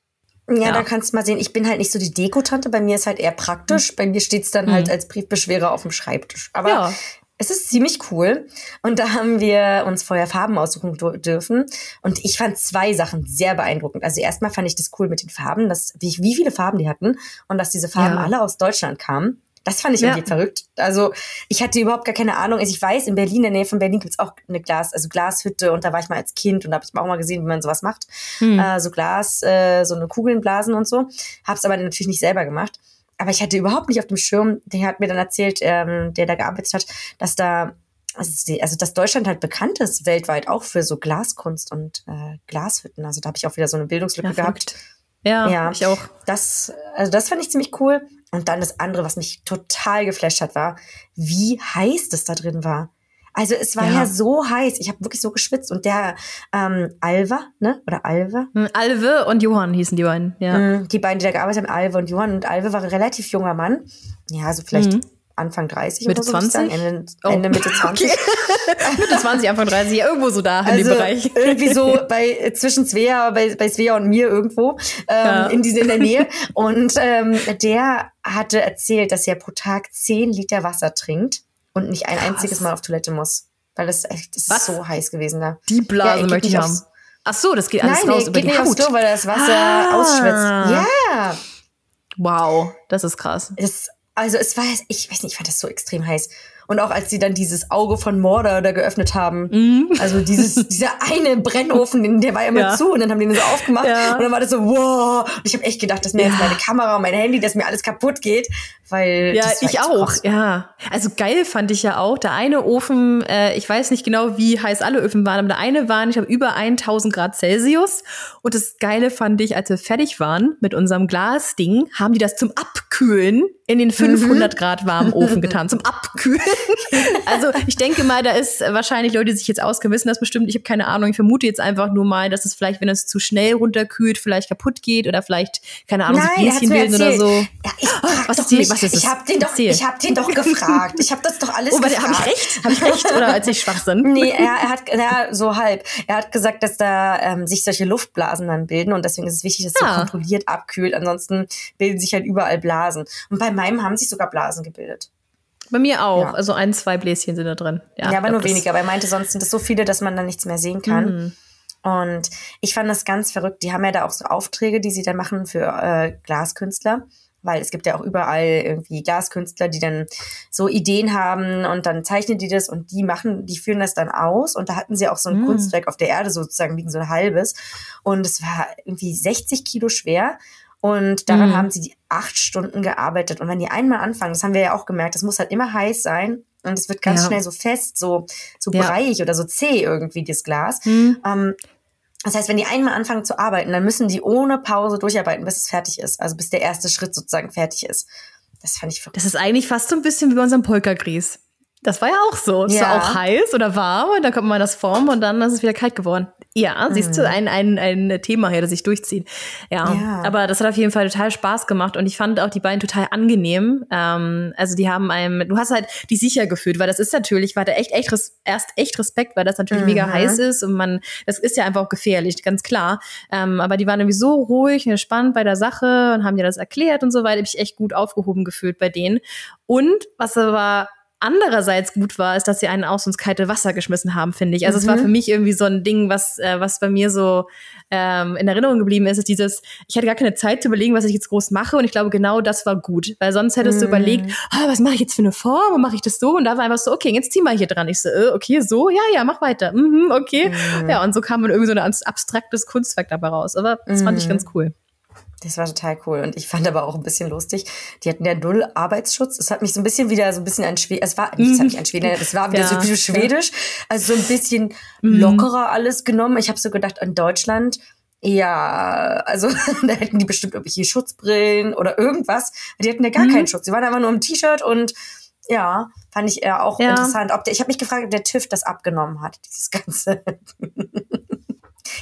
Ja, ja. da kannst du mal sehen. Ich bin halt nicht so die Dekotante. Bei mir ist halt eher praktisch. Mhm. Bei mir steht's dann mhm. halt als Briefbeschwerer auf dem Schreibtisch. Aber ja. Es ist ziemlich cool. Und da haben wir uns vorher Farben aussuchen dürfen. Und ich fand zwei Sachen sehr beeindruckend. Also erstmal fand ich das cool mit den Farben, dass, wie, wie viele Farben die hatten und dass diese Farben ja. alle aus Deutschland kamen. Das fand ich irgendwie verrückt. Also ich hatte überhaupt gar keine Ahnung. Also ich weiß, in Berlin, in der Nähe von Berlin gibt's auch eine Glas, also Glashütte und da war ich mal als Kind und da habe ich auch mal gesehen, wie man sowas macht. Hm. Äh, so Glas, äh, so eine Kugeln blasen und so. Hab's aber natürlich nicht selber gemacht aber ich hatte überhaupt nicht auf dem Schirm, der hat mir dann erzählt, ähm, der da gearbeitet hat, dass da, also dass Deutschland halt bekannt ist weltweit auch für so Glaskunst und äh, Glashütten. Also da habe ich auch wieder so eine Bildungslücke ja, gehabt. Ja, ja, ich auch. Das, also das fand ich ziemlich cool. Und dann das andere, was mich total geflasht hat, war, wie heiß das da drin war. Also es war ja, ja so heiß, ich habe wirklich so geschwitzt und der ähm, Alva, ne? Oder Alva? Hm, Alve und Johann hießen die beiden, ja. Mhm, die beiden, die da gearbeitet haben, Alve und Johann. Und Alve war ein relativ junger Mann. Ja, also vielleicht mhm. Anfang 30 Mitte oder so, 20? Ende, oh. Ende Mitte 20. Okay. Mitte 20, Anfang 30, irgendwo so da also in dem also Bereich. irgendwie so bei zwischen Svea, bei, bei Svea und mir irgendwo ähm, ja. in, diese, in der Nähe. Und ähm, der hatte erzählt, dass er pro Tag 10 Liter Wasser trinkt und nicht ein Krass. einziges Mal auf Toilette muss. Weil das echt, das ist so heiß gewesen da. Die Blase ja, möchte ich haben. Ach so, das geht alles Nein, raus nee, über geht die nicht Haut. Aufs Klo, weil das Wasser ah. ausschwitzt. Ja. Wow, das ist krass. Es, also es war, ich weiß nicht, ich fand das so extrem heiß. Und auch als sie dann dieses Auge von Mordor da geöffnet haben, mhm. also dieses, dieser eine Brennofen, der war immer ja. zu und dann haben die den so aufgemacht ja. und dann war das so, wow. Und ich habe echt gedacht, dass mir ja. jetzt meine Kamera und mein Handy, dass mir alles kaputt geht, weil ja, ich auch, ja. Also geil fand ich ja auch. Der eine Ofen, äh, ich weiß nicht genau, wie heiß alle Öfen waren, aber der eine waren, ich habe über 1000 Grad Celsius. Und das Geile fand ich, als wir fertig waren mit unserem Glasding, haben die das zum Abkühlen in den 500 mhm. Grad warmen Ofen getan, zum Abkühlen. also ich denke mal, da ist wahrscheinlich Leute, die sich jetzt auskennen, wissen das bestimmt. Ich habe keine Ahnung. Ich vermute jetzt einfach nur mal, dass es vielleicht, wenn es zu schnell runterkühlt, vielleicht kaputt geht oder vielleicht, keine Ahnung, Nein, so Bläschen bilden oder so. Ja, ich oh, was, ist was ist es? Ich habe den doch, ich habe den doch gefragt. Ich habe das doch alles oh, gefragt. Habe ich recht? Habe ich recht oder als ich schwach sind? Nee, er, er hat ja, so halb. Er hat gesagt, dass da ähm, sich solche Luftblasen dann bilden und deswegen ist es wichtig, dass es ah. kontrolliert abkühlt. Ansonsten bilden sich halt überall Blasen. Und bei meinem haben sich sogar Blasen gebildet. Bei mir auch. Ja. Also ein, zwei Bläschen sind da drin. Ja, ja aber nur weniger. Aber er meinte, sonst sind es so viele, dass man dann nichts mehr sehen kann. Mhm. Und ich fand das ganz verrückt. Die haben ja da auch so Aufträge, die sie dann machen für äh, Glaskünstler weil es gibt ja auch überall irgendwie Glaskünstler, die dann so Ideen haben und dann zeichnen die das und die machen, die führen das dann aus und da hatten sie auch so ein mm. Kunstwerk auf der Erde sozusagen liegen, so ein halbes und es war irgendwie 60 Kilo schwer und daran mm. haben sie die acht Stunden gearbeitet und wenn die einmal anfangen, das haben wir ja auch gemerkt, das muss halt immer heiß sein und es wird ganz ja. schnell so fest, so, so ja. breiig oder so zäh irgendwie, das Glas. Mm. Ähm, das heißt, wenn die einmal anfangen zu arbeiten, dann müssen die ohne Pause durcharbeiten, bis es fertig ist. Also bis der erste Schritt sozusagen fertig ist. Das fand ich verrückt. Das ist eigentlich fast so ein bisschen wie bei unserem Polka-Grieß. Das war ja auch so. Es ja. war auch heiß oder warm und dann kommt man das formen und dann ist es wieder kalt geworden. Ja, mhm. siehst du, ein, ein, ein Thema hier, das sich durchzieht. Ja, ja, aber das hat auf jeden Fall total Spaß gemacht und ich fand auch die beiden total angenehm. Ähm, also die haben einem, du hast halt die sicher gefühlt, weil das ist natürlich, war da echt, echt, erst echt Respekt, weil das natürlich mhm. mega heiß ist und man, das ist ja einfach auch gefährlich, ganz klar. Ähm, aber die waren irgendwie so ruhig und entspannt bei der Sache und haben dir das erklärt und so weiter. Hab ich echt gut aufgehoben gefühlt bei denen. Und was aber andererseits gut war, ist, dass sie einen aus ins kalte Wasser geschmissen haben, finde ich. Also mhm. es war für mhm. mich irgendwie so ein Ding, was, äh, was bei mir so ähm, in Erinnerung geblieben ist, ist dieses, ich hatte gar keine Zeit zu überlegen, was ich jetzt groß mache und ich glaube, genau das war gut, weil sonst hättest mhm. du überlegt, oh, was mache ich jetzt für eine Form und mache ich das so und da war einfach so, okay, jetzt zieh mal hier dran. Ich so, äh, okay, so, ja, ja, mach weiter, mhm, okay. Mhm. Ja, und so kam man irgendwie so ein abstraktes Kunstwerk dabei raus, aber das fand ich ganz cool. Das war total cool. Und ich fand aber auch ein bisschen lustig. Die hatten ja null Arbeitsschutz. Es hat mich so ein bisschen wieder so ein bisschen an Schwedisch, es war, nicht, nicht an Schwedisch, es war wieder ja, so Schwedisch. Also so ein bisschen mhm. lockerer alles genommen. Ich habe so gedacht, in Deutschland, ja, also da hätten die bestimmt irgendwelche Schutzbrillen oder irgendwas. Die hatten ja gar mhm. keinen Schutz. Die waren einfach nur im T-Shirt und ja, fand ich eher auch ja. interessant. Ob der, ich habe mich gefragt, ob der TÜV das abgenommen hat, dieses Ganze.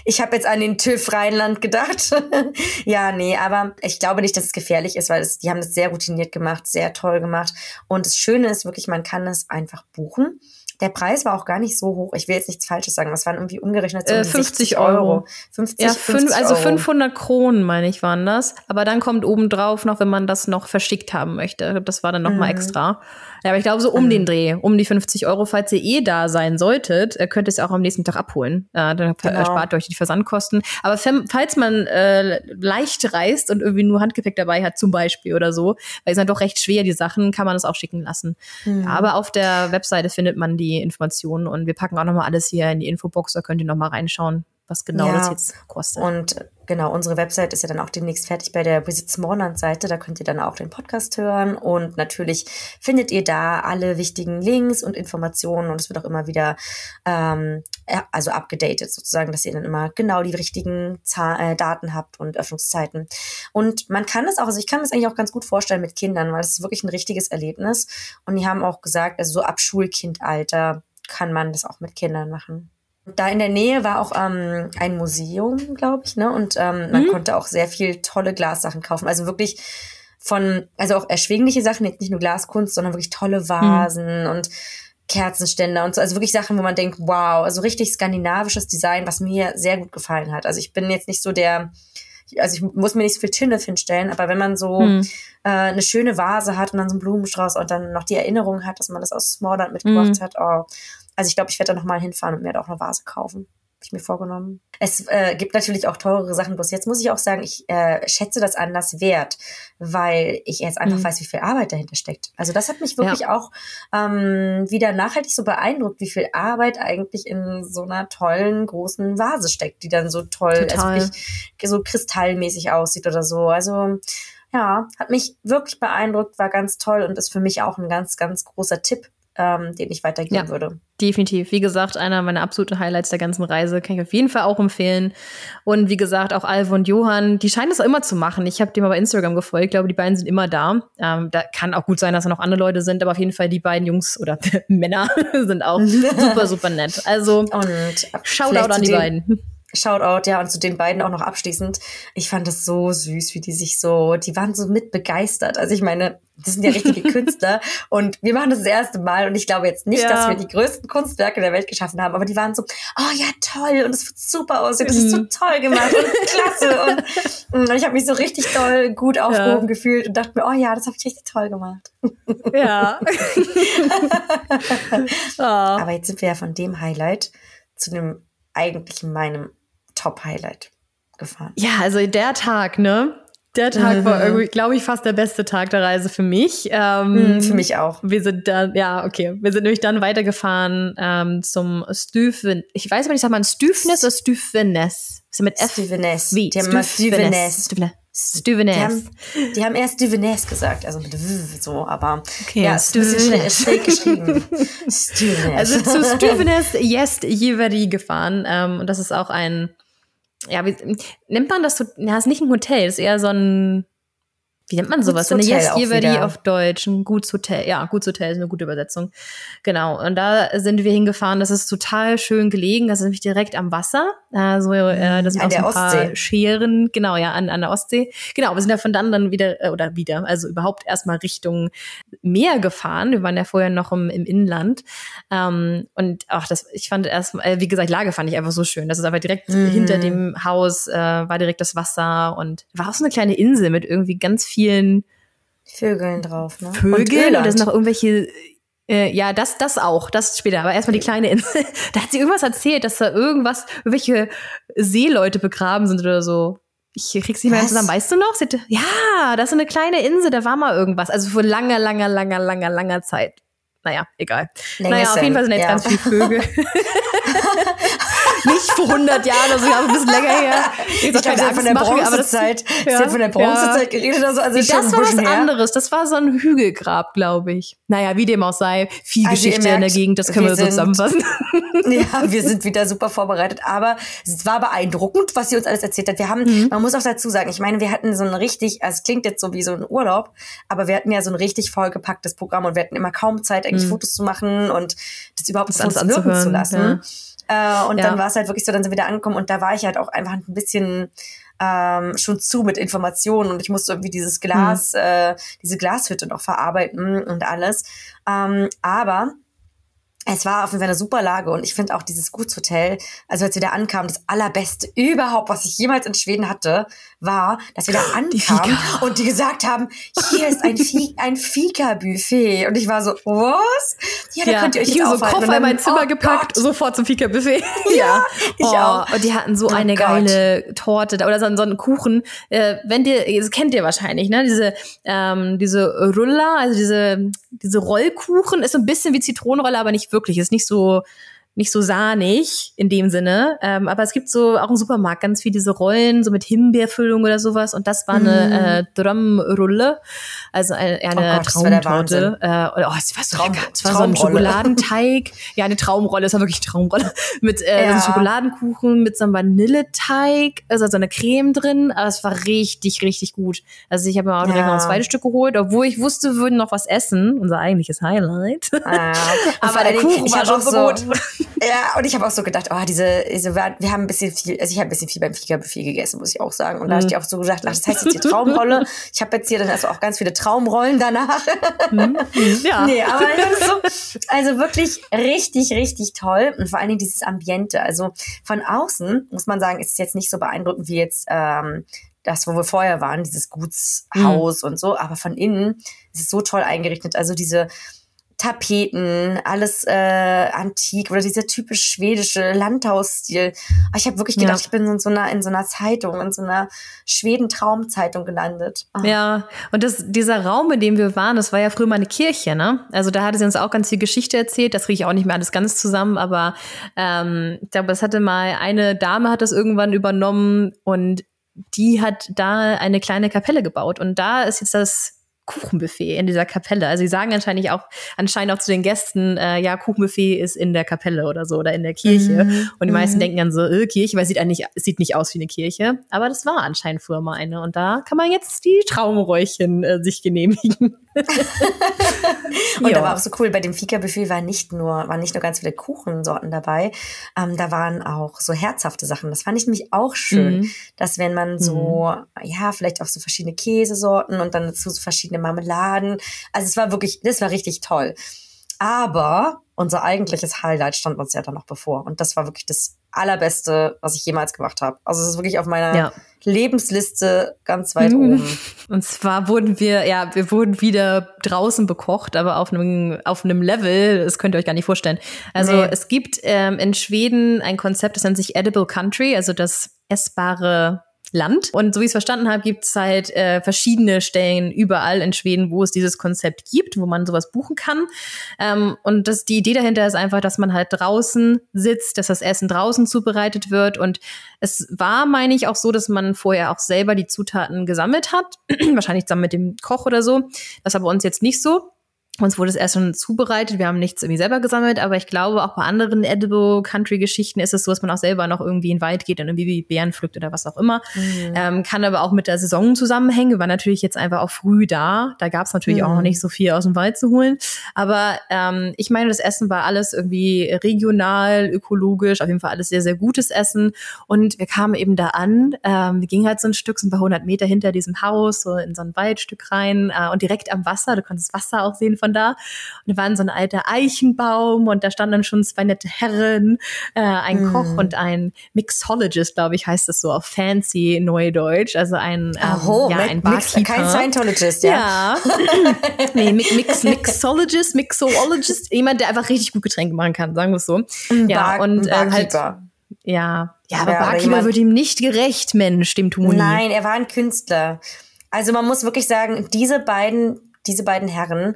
Ich habe jetzt an den TÜV Rheinland gedacht. ja, nee, aber ich glaube nicht, dass es gefährlich ist, weil es, die haben das sehr routiniert gemacht, sehr toll gemacht. Und das Schöne ist wirklich, man kann es einfach buchen. Der Preis war auch gar nicht so hoch. Ich will jetzt nichts Falsches sagen. Was waren irgendwie umgerechnet so äh, 50 Euro. 50, ja, 50 also 500 Kronen, meine ich, waren das. Aber dann kommt obendrauf noch, wenn man das noch verschickt haben möchte. Das war dann noch mhm. mal extra. Ja, aber ich glaube so um mhm. den Dreh, um die 50 Euro. Falls ihr eh da sein solltet, äh, könnt ihr es auch am nächsten Tag abholen. Äh, dann genau. spart euch die Versandkosten. Aber falls man äh, leicht reist und irgendwie nur Handgepäck dabei hat, zum Beispiel oder so, weil es sind doch recht schwer, die Sachen, kann man es auch schicken lassen. Mhm. aber auf der Webseite findet man die Informationen und wir packen auch nochmal alles hier in die Infobox, da könnt ihr nochmal reinschauen, was genau ja. das jetzt kostet. Und genau, unsere Website ist ja dann auch demnächst fertig bei der Visit Smallland Seite. Da könnt ihr dann auch den Podcast hören und natürlich findet ihr da alle wichtigen Links und Informationen und es wird auch immer wieder ähm, also abgedatet sozusagen, dass ihr dann immer genau die richtigen Zah äh, Daten habt und Öffnungszeiten. Und man kann es auch, also ich kann es eigentlich auch ganz gut vorstellen mit Kindern, weil es ist wirklich ein richtiges Erlebnis. Und die haben auch gesagt, also so ab Schulkindalter kann man das auch mit Kindern machen. Da in der Nähe war auch ähm, ein Museum, glaube ich, ne? Und ähm, man mhm. konnte auch sehr viel tolle Glassachen kaufen. Also wirklich von, also auch erschwingliche Sachen, jetzt nicht nur Glaskunst, sondern wirklich tolle Vasen mhm. und Kerzenständer und so. Also wirklich Sachen, wo man denkt, wow, also richtig skandinavisches Design, was mir sehr gut gefallen hat. Also ich bin jetzt nicht so der, also ich muss mir nicht so viel Tinnef hinstellen, aber wenn man so mhm. äh, eine schöne Vase hat und dann so einen Blumenstrauß und dann noch die Erinnerung hat, dass man das aus Smallland mitgebracht mhm. hat, oh, also ich glaube, ich werde da nochmal hinfahren und mir da auch eine Vase kaufen. Habe ich mir vorgenommen. Es äh, gibt natürlich auch teurere Sachen, bloß jetzt muss ich auch sagen, ich äh, schätze das anders wert, weil ich jetzt einfach mhm. weiß, wie viel Arbeit dahinter steckt. Also das hat mich wirklich ja. auch ähm, wieder nachhaltig so beeindruckt, wie viel Arbeit eigentlich in so einer tollen großen Vase steckt, die dann so toll, also so kristallmäßig aussieht oder so. Also ja, hat mich wirklich beeindruckt, war ganz toll und ist für mich auch ein ganz, ganz großer Tipp, ähm, den ich weitergeben ja, würde. Definitiv. Wie gesagt, einer meiner absoluten Highlights der ganzen Reise kann ich auf jeden Fall auch empfehlen. Und wie gesagt, auch Alvo und Johann, die scheinen das auch immer zu machen. Ich habe dem aber Instagram gefolgt. Ich glaube, die beiden sind immer da. Ähm, da kann auch gut sein, dass da noch andere Leute sind, aber auf jeden Fall die beiden Jungs oder Männer sind auch super, super nett. Also, und Shoutout an die beiden. Shoutout, ja, und zu den beiden auch noch abschließend. Ich fand das so süß, wie die sich so, die waren so mit begeistert. Also ich meine, das sind ja richtige Künstler und wir machen das das erste Mal und ich glaube jetzt nicht, ja. dass wir die größten Kunstwerke der Welt geschaffen haben, aber die waren so, oh ja, toll und es wird super aussehen, das ist so mhm. toll gemacht und klasse und, und ich habe mich so richtig toll gut aufgehoben ja. gefühlt und dachte mir, oh ja, das habe ich richtig toll gemacht. Ja. oh. Aber jetzt sind wir ja von dem Highlight zu dem eigentlich meinem Top-Highlight gefahren? Ja, also der Tag, ne? Der Tag mhm. war irgendwie, glaube ich, fast der beste Tag der Reise für mich. Ähm, mhm, für mich auch. Wir sind dann, ja, okay. Wir sind nämlich dann weitergefahren ähm, zum Stüfen. Ich weiß aber nicht, sagt man Stüfnes oder Stüfenes? Ist mit F? Stüfenes. Wie? Die haben mal Stüfenes. Stüvenes. Die haben, die haben erst Stüvenes gesagt, also mit W so, aber okay, ja, es ist ein bisschen schräg geschrieben. Stüvenes. Also zu Stüvenes Jest Jiveri gefahren ähm, und das ist auch ein ja, wie nennt man das so? Ja, ist nicht ein Hotel, ist eher so ein wie nennt man sowas? Eine Yes-Givery auf Deutsch, ein Gutshotel. Ja, Gutshotel ist eine gute Übersetzung. Genau. Und da sind wir hingefahren. Das ist total schön gelegen. Das ist nämlich direkt am Wasser. Also, äh, das sind an auch so ein paar Ostsee. Scheren. Genau, ja, an, an der Ostsee. Genau, wir sind ja von dann dann wieder, äh, oder wieder, also überhaupt erstmal Richtung Meer gefahren. Wir waren ja vorher noch im, im Inland. Ähm, und auch das, ich fand erst, äh, wie gesagt, Lage fand ich einfach so schön. Das ist aber direkt mhm. hinter dem Haus, äh, war direkt das Wasser und war auch so eine kleine Insel mit irgendwie ganz viel vielen Vögeln drauf, ne? Vögeln und, da sind noch irgendwelche äh, ja, das, das auch, das später. Aber erstmal die kleine Insel. Da hat sie irgendwas erzählt, dass da irgendwas, irgendwelche Seeleute begraben sind oder so. Ich krieg's nicht mehr zusammen. Weißt du noch? Sie, ja, das ist eine kleine Insel, da war mal irgendwas. Also vor langer, langer, langer, langer, langer Zeit. Naja, egal. Längst naja, auf jeden Fall sind jetzt ja. ganz viele Vögel. nicht vor 100 Jahren, also ja, ein bisschen länger her. Ich, ich glaube, sie von der Bronzezeit, ja, hat von der Bronzezeit ja. geredet. Also, also nee, das war was her. anderes. Das war so ein Hügelgrab, glaube ich. Naja, wie dem auch sei. Viel also Geschichte merkt, in der Gegend, das können wir, wir so zusammenfassen. ja, wir sind wieder super vorbereitet. Aber es war beeindruckend, was sie uns alles erzählt hat. Wir haben, mhm. man muss auch dazu sagen, ich meine, wir hatten so ein richtig, also es klingt jetzt so wie so ein Urlaub, aber wir hatten ja so ein richtig vollgepacktes Programm und wir hatten immer kaum Zeit, eigentlich mhm. Fotos zu machen und das überhaupt das alles wirken zu lassen. Ja. Äh, und ja. dann war es halt wirklich so, dann sind wir da angekommen und da war ich halt auch einfach ein bisschen ähm, schon zu mit Informationen und ich musste irgendwie dieses Glas, mhm. äh, diese Glashütte noch verarbeiten und alles. Ähm, aber es war auf jeden Fall eine super Lage und ich finde auch dieses Gutshotel, also als wir da ankamen, das allerbeste überhaupt, was ich jemals in Schweden hatte, war, dass wir da ankamen die und die gesagt haben, hier ist ein, Fie ein Fika-Buffet. Und ich war so, was? Ja, da ja, könnt ihr euch ich jetzt so Koffer in mein Zimmer oh gepackt, Gott. sofort zum Fika-Buffet. Ja, ich oh, auch. Und die hatten so oh eine Gott. geile Torte oder so, so einen Kuchen. Äh, wenn dir, das kennt ihr wahrscheinlich, ne? Diese, ähm, diese Rulla, also diese, diese Rollkuchen, ist so ein bisschen wie Zitronenrolle, aber nicht wirklich. Ist nicht so nicht so sahnig in dem Sinne. Ähm, aber es gibt so auch im Supermarkt ganz viele diese Rollen, so mit Himbeerfüllung oder sowas. Und das war eine mm. äh, Drumrulle, also eine, eine oh Traumtorte. Äh, oh, es war so Traum, lecker. Es war so ein Schokoladenteig. ja, eine Traumrolle, es war wirklich eine Traumrolle. Mit äh, ja. so Schokoladenkuchen, mit so einem Vanilleteig, also so eine Creme drin. Aber es war richtig, richtig gut. Also ich habe mir auch direkt ja. noch ein zweites Stück geholt, obwohl ich wusste, wir würden noch was essen. Unser eigentliches Highlight. Ah, aber der Kuchen war schon so gut. Ja, und ich habe auch so gedacht, oh, diese, diese, wir haben ein bisschen viel, also ich habe ein bisschen viel beim Fliegerbuffet gegessen, muss ich auch sagen. Und da habe ich mhm. auch so gesagt, ach, das heißt jetzt die Traumrolle. Ich habe jetzt hier dann also auch ganz viele Traumrollen danach. Mhm. Ja. Nee, aber so, also wirklich richtig, richtig toll. Und vor allen Dingen dieses Ambiente. Also von außen, muss man sagen, ist es jetzt nicht so beeindruckend wie jetzt ähm, das, wo wir vorher waren, dieses Gutshaus mhm. und so. Aber von innen ist es so toll eingerichtet. Also diese Tapeten, alles äh, antik oder dieser typisch schwedische Landhausstil. Ich habe wirklich gedacht, ja. ich bin in so einer in so einer Zeitung, in so einer Schweden-Traumzeitung gelandet. Oh. Ja, und das, dieser Raum, in dem wir waren, das war ja früher mal eine Kirche, ne? Also da hatte sie uns auch ganz viel Geschichte erzählt. Das kriege ich auch nicht mehr alles ganz zusammen, aber ähm, ich glaube, es hatte mal eine Dame hat das irgendwann übernommen und die hat da eine kleine Kapelle gebaut und da ist jetzt das Kuchenbuffet in dieser Kapelle. Also sie sagen anscheinend auch, anscheinend auch zu den Gästen, äh, ja, Kuchenbuffet ist in der Kapelle oder so oder in der Kirche. Mhm. Und die meisten mhm. denken dann so, äh, Kirche, weil es sieht eigentlich, es sieht nicht aus wie eine Kirche. Aber das war anscheinend früher mal eine. Und da kann man jetzt die Traumräuchchen äh, sich genehmigen. und da war auch so cool, bei dem Fika-Buffet war nicht nur, waren nicht nur ganz viele Kuchensorten dabei, ähm, da waren auch so herzhafte Sachen. Das fand ich nämlich auch schön, mhm. dass wenn man so, mhm. ja, vielleicht auch so verschiedene Käsesorten und dann dazu so verschiedene Marmeladen. Also es war wirklich, das war richtig toll. Aber unser eigentliches Highlight stand uns ja dann noch bevor. Und das war wirklich das allerbeste, was ich jemals gemacht habe. Also es ist wirklich auf meiner, ja. Lebensliste ganz weit mhm. oben. Und zwar wurden wir, ja, wir wurden wieder draußen bekocht, aber auf einem, auf einem Level, das könnt ihr euch gar nicht vorstellen. Also nee. es gibt ähm, in Schweden ein Konzept, das nennt sich Edible Country, also das essbare Land. Und so wie ich es verstanden habe, gibt es halt äh, verschiedene Stellen überall in Schweden, wo es dieses Konzept gibt, wo man sowas buchen kann. Ähm, und das, die Idee dahinter ist einfach, dass man halt draußen sitzt, dass das Essen draußen zubereitet wird. Und es war, meine ich, auch so, dass man vorher auch selber die Zutaten gesammelt hat. Wahrscheinlich zusammen mit dem Koch oder so. Das war bei uns jetzt nicht so. Uns wurde es erst schon zubereitet. Wir haben nichts irgendwie selber gesammelt, aber ich glaube, auch bei anderen Edible Country Geschichten ist es so, dass man auch selber noch irgendwie in den Wald geht und irgendwie Beeren pflückt oder was auch immer. Mhm. Ähm, kann aber auch mit der Saison zusammenhängen. Wir waren natürlich jetzt einfach auch früh da. Da gab es natürlich mhm. auch noch nicht so viel aus dem Wald zu holen. Aber ähm, ich meine, das Essen war alles irgendwie regional, ökologisch, auf jeden Fall alles sehr, sehr gutes Essen. Und wir kamen eben da an. Ähm, wir gingen halt so ein Stück, so ein paar hundert Meter hinter diesem Haus, so in so ein Waldstück rein äh, und direkt am Wasser. Du konntest Wasser auch sehen von von da. Und da war so ein alter Eichenbaum und da standen dann schon zwei nette Herren, äh, ein mm. Koch und ein Mixologist, glaube ich, heißt das so auf fancy Neudeutsch. Also ein, ähm, oh, ja, ein Barkeeper. kein Scientologist, ja. Ja. nee, Mix, Mixologist, Mixologist, jemand, der einfach richtig gut Getränke machen kann, sagen wir es so. Ein ja, Bar und äh, halt, ja, ja, aber ja, Barkeeper wird ihm nicht gerecht, Mensch, dem Tumoni. Nein, er war ein Künstler. Also man muss wirklich sagen, diese beiden diese beiden Herren,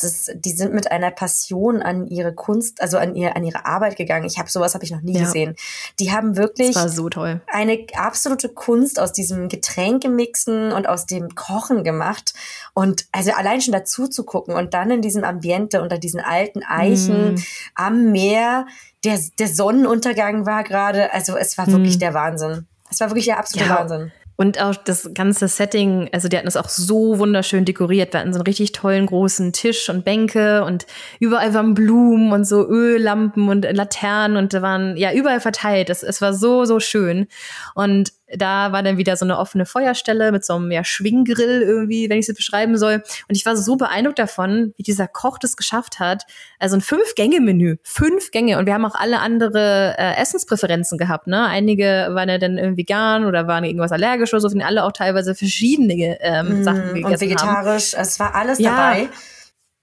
das, die sind mit einer Passion an ihre Kunst, also an, ihr, an ihre Arbeit gegangen. Ich habe sowas habe ich noch nie ja. gesehen. Die haben wirklich so toll. eine absolute Kunst aus diesem Getränkemixen und aus dem Kochen gemacht. Und also allein schon dazu zu gucken und dann in diesem Ambiente unter diesen alten Eichen mm. am Meer, der, der Sonnenuntergang war gerade, also es war wirklich mm. der Wahnsinn. Es war wirklich der absolute ja. Wahnsinn. Und auch das ganze Setting, also die hatten es auch so wunderschön dekoriert. Wir hatten so einen richtig tollen großen Tisch und Bänke und überall waren Blumen und so Öllampen und Laternen und da waren ja überall verteilt. Es, es war so, so schön. Und da war dann wieder so eine offene Feuerstelle mit so einem ja, Schwinggrill irgendwie, wenn ich es beschreiben soll. Und ich war so beeindruckt davon, wie dieser Koch das geschafft hat. Also ein Fünf-Gänge-Menü. Fünf Gänge. Und wir haben auch alle andere äh, Essenspräferenzen gehabt. Ne? Einige waren ja dann irgendwie vegan oder waren irgendwas allergisch oder so. Finden alle auch teilweise verschiedene ähm, mm, Sachen gegessen Und vegetarisch. Haben. Es war alles ja. dabei.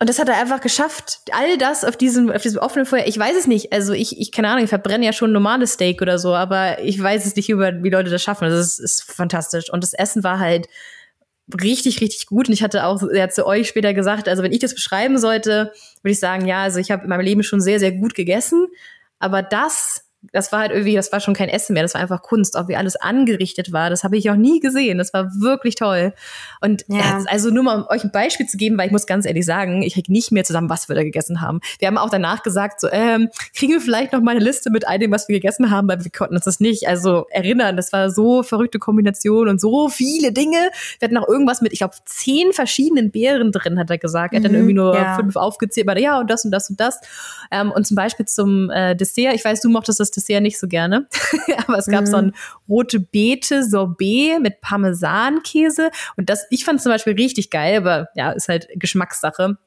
Und das hat er einfach geschafft. All das auf diesem, auf diesem offenen Feuer. Ich weiß es nicht. Also ich, ich keine Ahnung, ich verbrenne ja schon normales Steak oder so, aber ich weiß es nicht über, wie Leute das schaffen. Das ist, ist fantastisch. Und das Essen war halt richtig, richtig gut. Und ich hatte auch ja, zu euch später gesagt, also wenn ich das beschreiben sollte, würde ich sagen, ja, also ich habe in meinem Leben schon sehr, sehr gut gegessen. Aber das das war halt irgendwie, das war schon kein Essen mehr, das war einfach Kunst, auch wie alles angerichtet war. Das habe ich auch nie gesehen. Das war wirklich toll. Und ja. also nur mal um euch ein Beispiel zu geben, weil ich muss ganz ehrlich sagen, ich kriege nicht mehr zusammen, was wir da gegessen haben. Wir haben auch danach gesagt, so, ähm, kriegen wir vielleicht noch mal eine Liste mit all dem, was wir gegessen haben, weil wir konnten uns das nicht also erinnern. Das war so verrückte Kombination und so viele Dinge. Wir hatten auch irgendwas mit, ich glaube, zehn verschiedenen Beeren drin, hat er gesagt. Er hat dann mhm, irgendwie nur ja. fünf aufgezählt, aber ja, und das und das und das. Ähm, und zum Beispiel zum äh, Dessert, ich weiß, du mochtest das Dessert nicht so gerne, aber es gab mm. so ein rote Beete Sorbet mit Parmesankäse und das, ich fand zum Beispiel richtig geil, aber ja, ist halt Geschmackssache.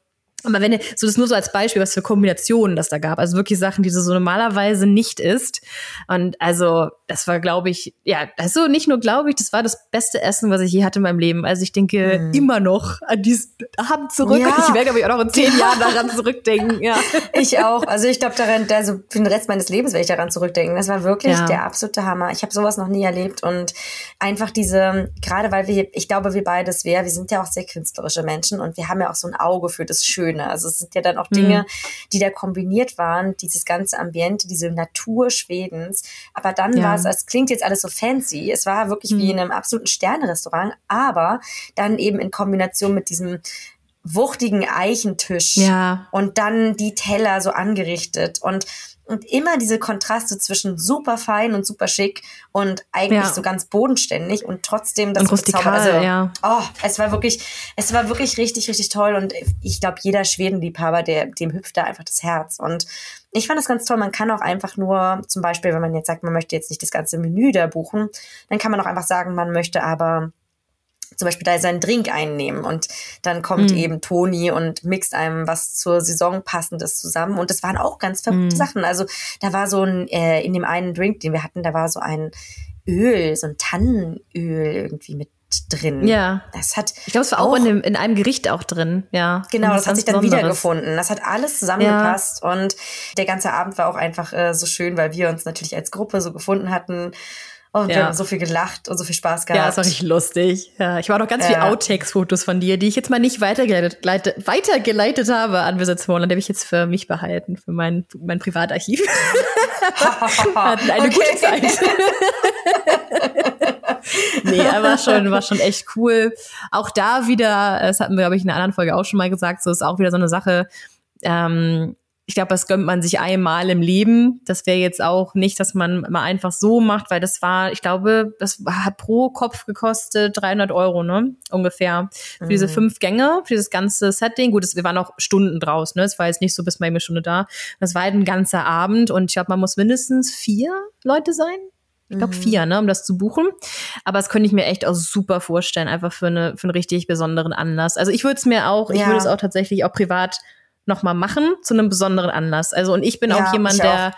Aber wenn so das ist nur so als Beispiel, was für Kombinationen das da gab. Also wirklich Sachen, die du so normalerweise nicht isst. Und also, das war, glaube ich, ja, also nicht nur glaube ich, das war das beste Essen, was ich je hatte in meinem Leben. Also ich denke mhm. immer noch an diesen Abend zurück. Ja. Ich werde, glaube ich, auch noch in zehn ja. Jahren daran zurückdenken. Ja. Ich auch. Also ich glaube daran, also für den Rest meines Lebens werde ich daran zurückdenken. Das war wirklich ja. der absolute Hammer. Ich habe sowas noch nie erlebt und einfach diese, gerade weil wir, ich glaube, wir beides, wir, wir sind ja auch sehr künstlerische Menschen und wir haben ja auch so ein Auge für das Schöne. Schöne. Also es sind ja dann auch Dinge, mhm. die da kombiniert waren, dieses ganze Ambiente, diese Natur Schwedens. Aber dann ja. war es, es klingt jetzt alles so fancy. Es war wirklich mhm. wie in einem absoluten Sternerestaurant, aber dann eben in Kombination mit diesem wuchtigen Eichentisch ja. und dann die Teller so angerichtet und und immer diese Kontraste zwischen super fein und super schick und eigentlich ja. so ganz bodenständig und trotzdem das und rustikal, also, ja. Oh, es war wirklich, es war wirklich richtig, richtig toll und ich glaube, jeder Schwedenliebhaber, der, dem hüpft da einfach das Herz und ich fand das ganz toll. Man kann auch einfach nur, zum Beispiel, wenn man jetzt sagt, man möchte jetzt nicht das ganze Menü da buchen, dann kann man auch einfach sagen, man möchte aber zum Beispiel da seinen Drink einnehmen und dann kommt mhm. eben Toni und mixt einem was zur Saison passendes zusammen und das waren auch ganz verrückte mhm. Sachen. Also da war so ein, äh, in dem einen Drink, den wir hatten, da war so ein Öl, so ein Tannenöl irgendwie mit drin. Ja. Das hat. Ich glaube, es war auch, in, dem, in, einem Gericht auch drin, ja. Genau, das hat sich dann wiedergefunden. Das hat alles zusammengepasst ja. und der ganze Abend war auch einfach äh, so schön, weil wir uns natürlich als Gruppe so gefunden hatten. Und ja. wir haben so viel gelacht und so viel Spaß gehabt. Ja, das war richtig lustig. Ja, ich war noch ganz äh, viele Outtakes-Fotos von dir, die ich jetzt mal nicht weitergeleitet, weitergeleitet habe an Visit Smaller. Die habe ich jetzt für mich behalten, für mein, mein Privatarchiv. Hatten eine okay. gute Zeit. nee, war schon, war schon echt cool. Auch da wieder, das hatten wir, glaube ich, in einer anderen Folge auch schon mal gesagt, so ist auch wieder so eine Sache, ähm, ich glaube, das gönnt man sich einmal im Leben. Das wäre jetzt auch nicht, dass man mal einfach so macht, weil das war, ich glaube, das hat pro Kopf gekostet 300 Euro, ne? Ungefähr. Für mhm. diese fünf Gänge, für dieses ganze Setting. Gut, wir waren auch Stunden draus, ne? Es war jetzt nicht so bis mal eine Stunde da. Das war halt ein ganzer Abend und ich glaube, man muss mindestens vier Leute sein. Ich glaube mhm. vier, ne, um das zu buchen. Aber das könnte ich mir echt auch super vorstellen, einfach für, eine, für einen richtig besonderen Anlass. Also ich würde es mir auch, ja. ich würde es auch tatsächlich auch privat nochmal machen zu einem besonderen Anlass. Also und ich bin ja, auch jemand, der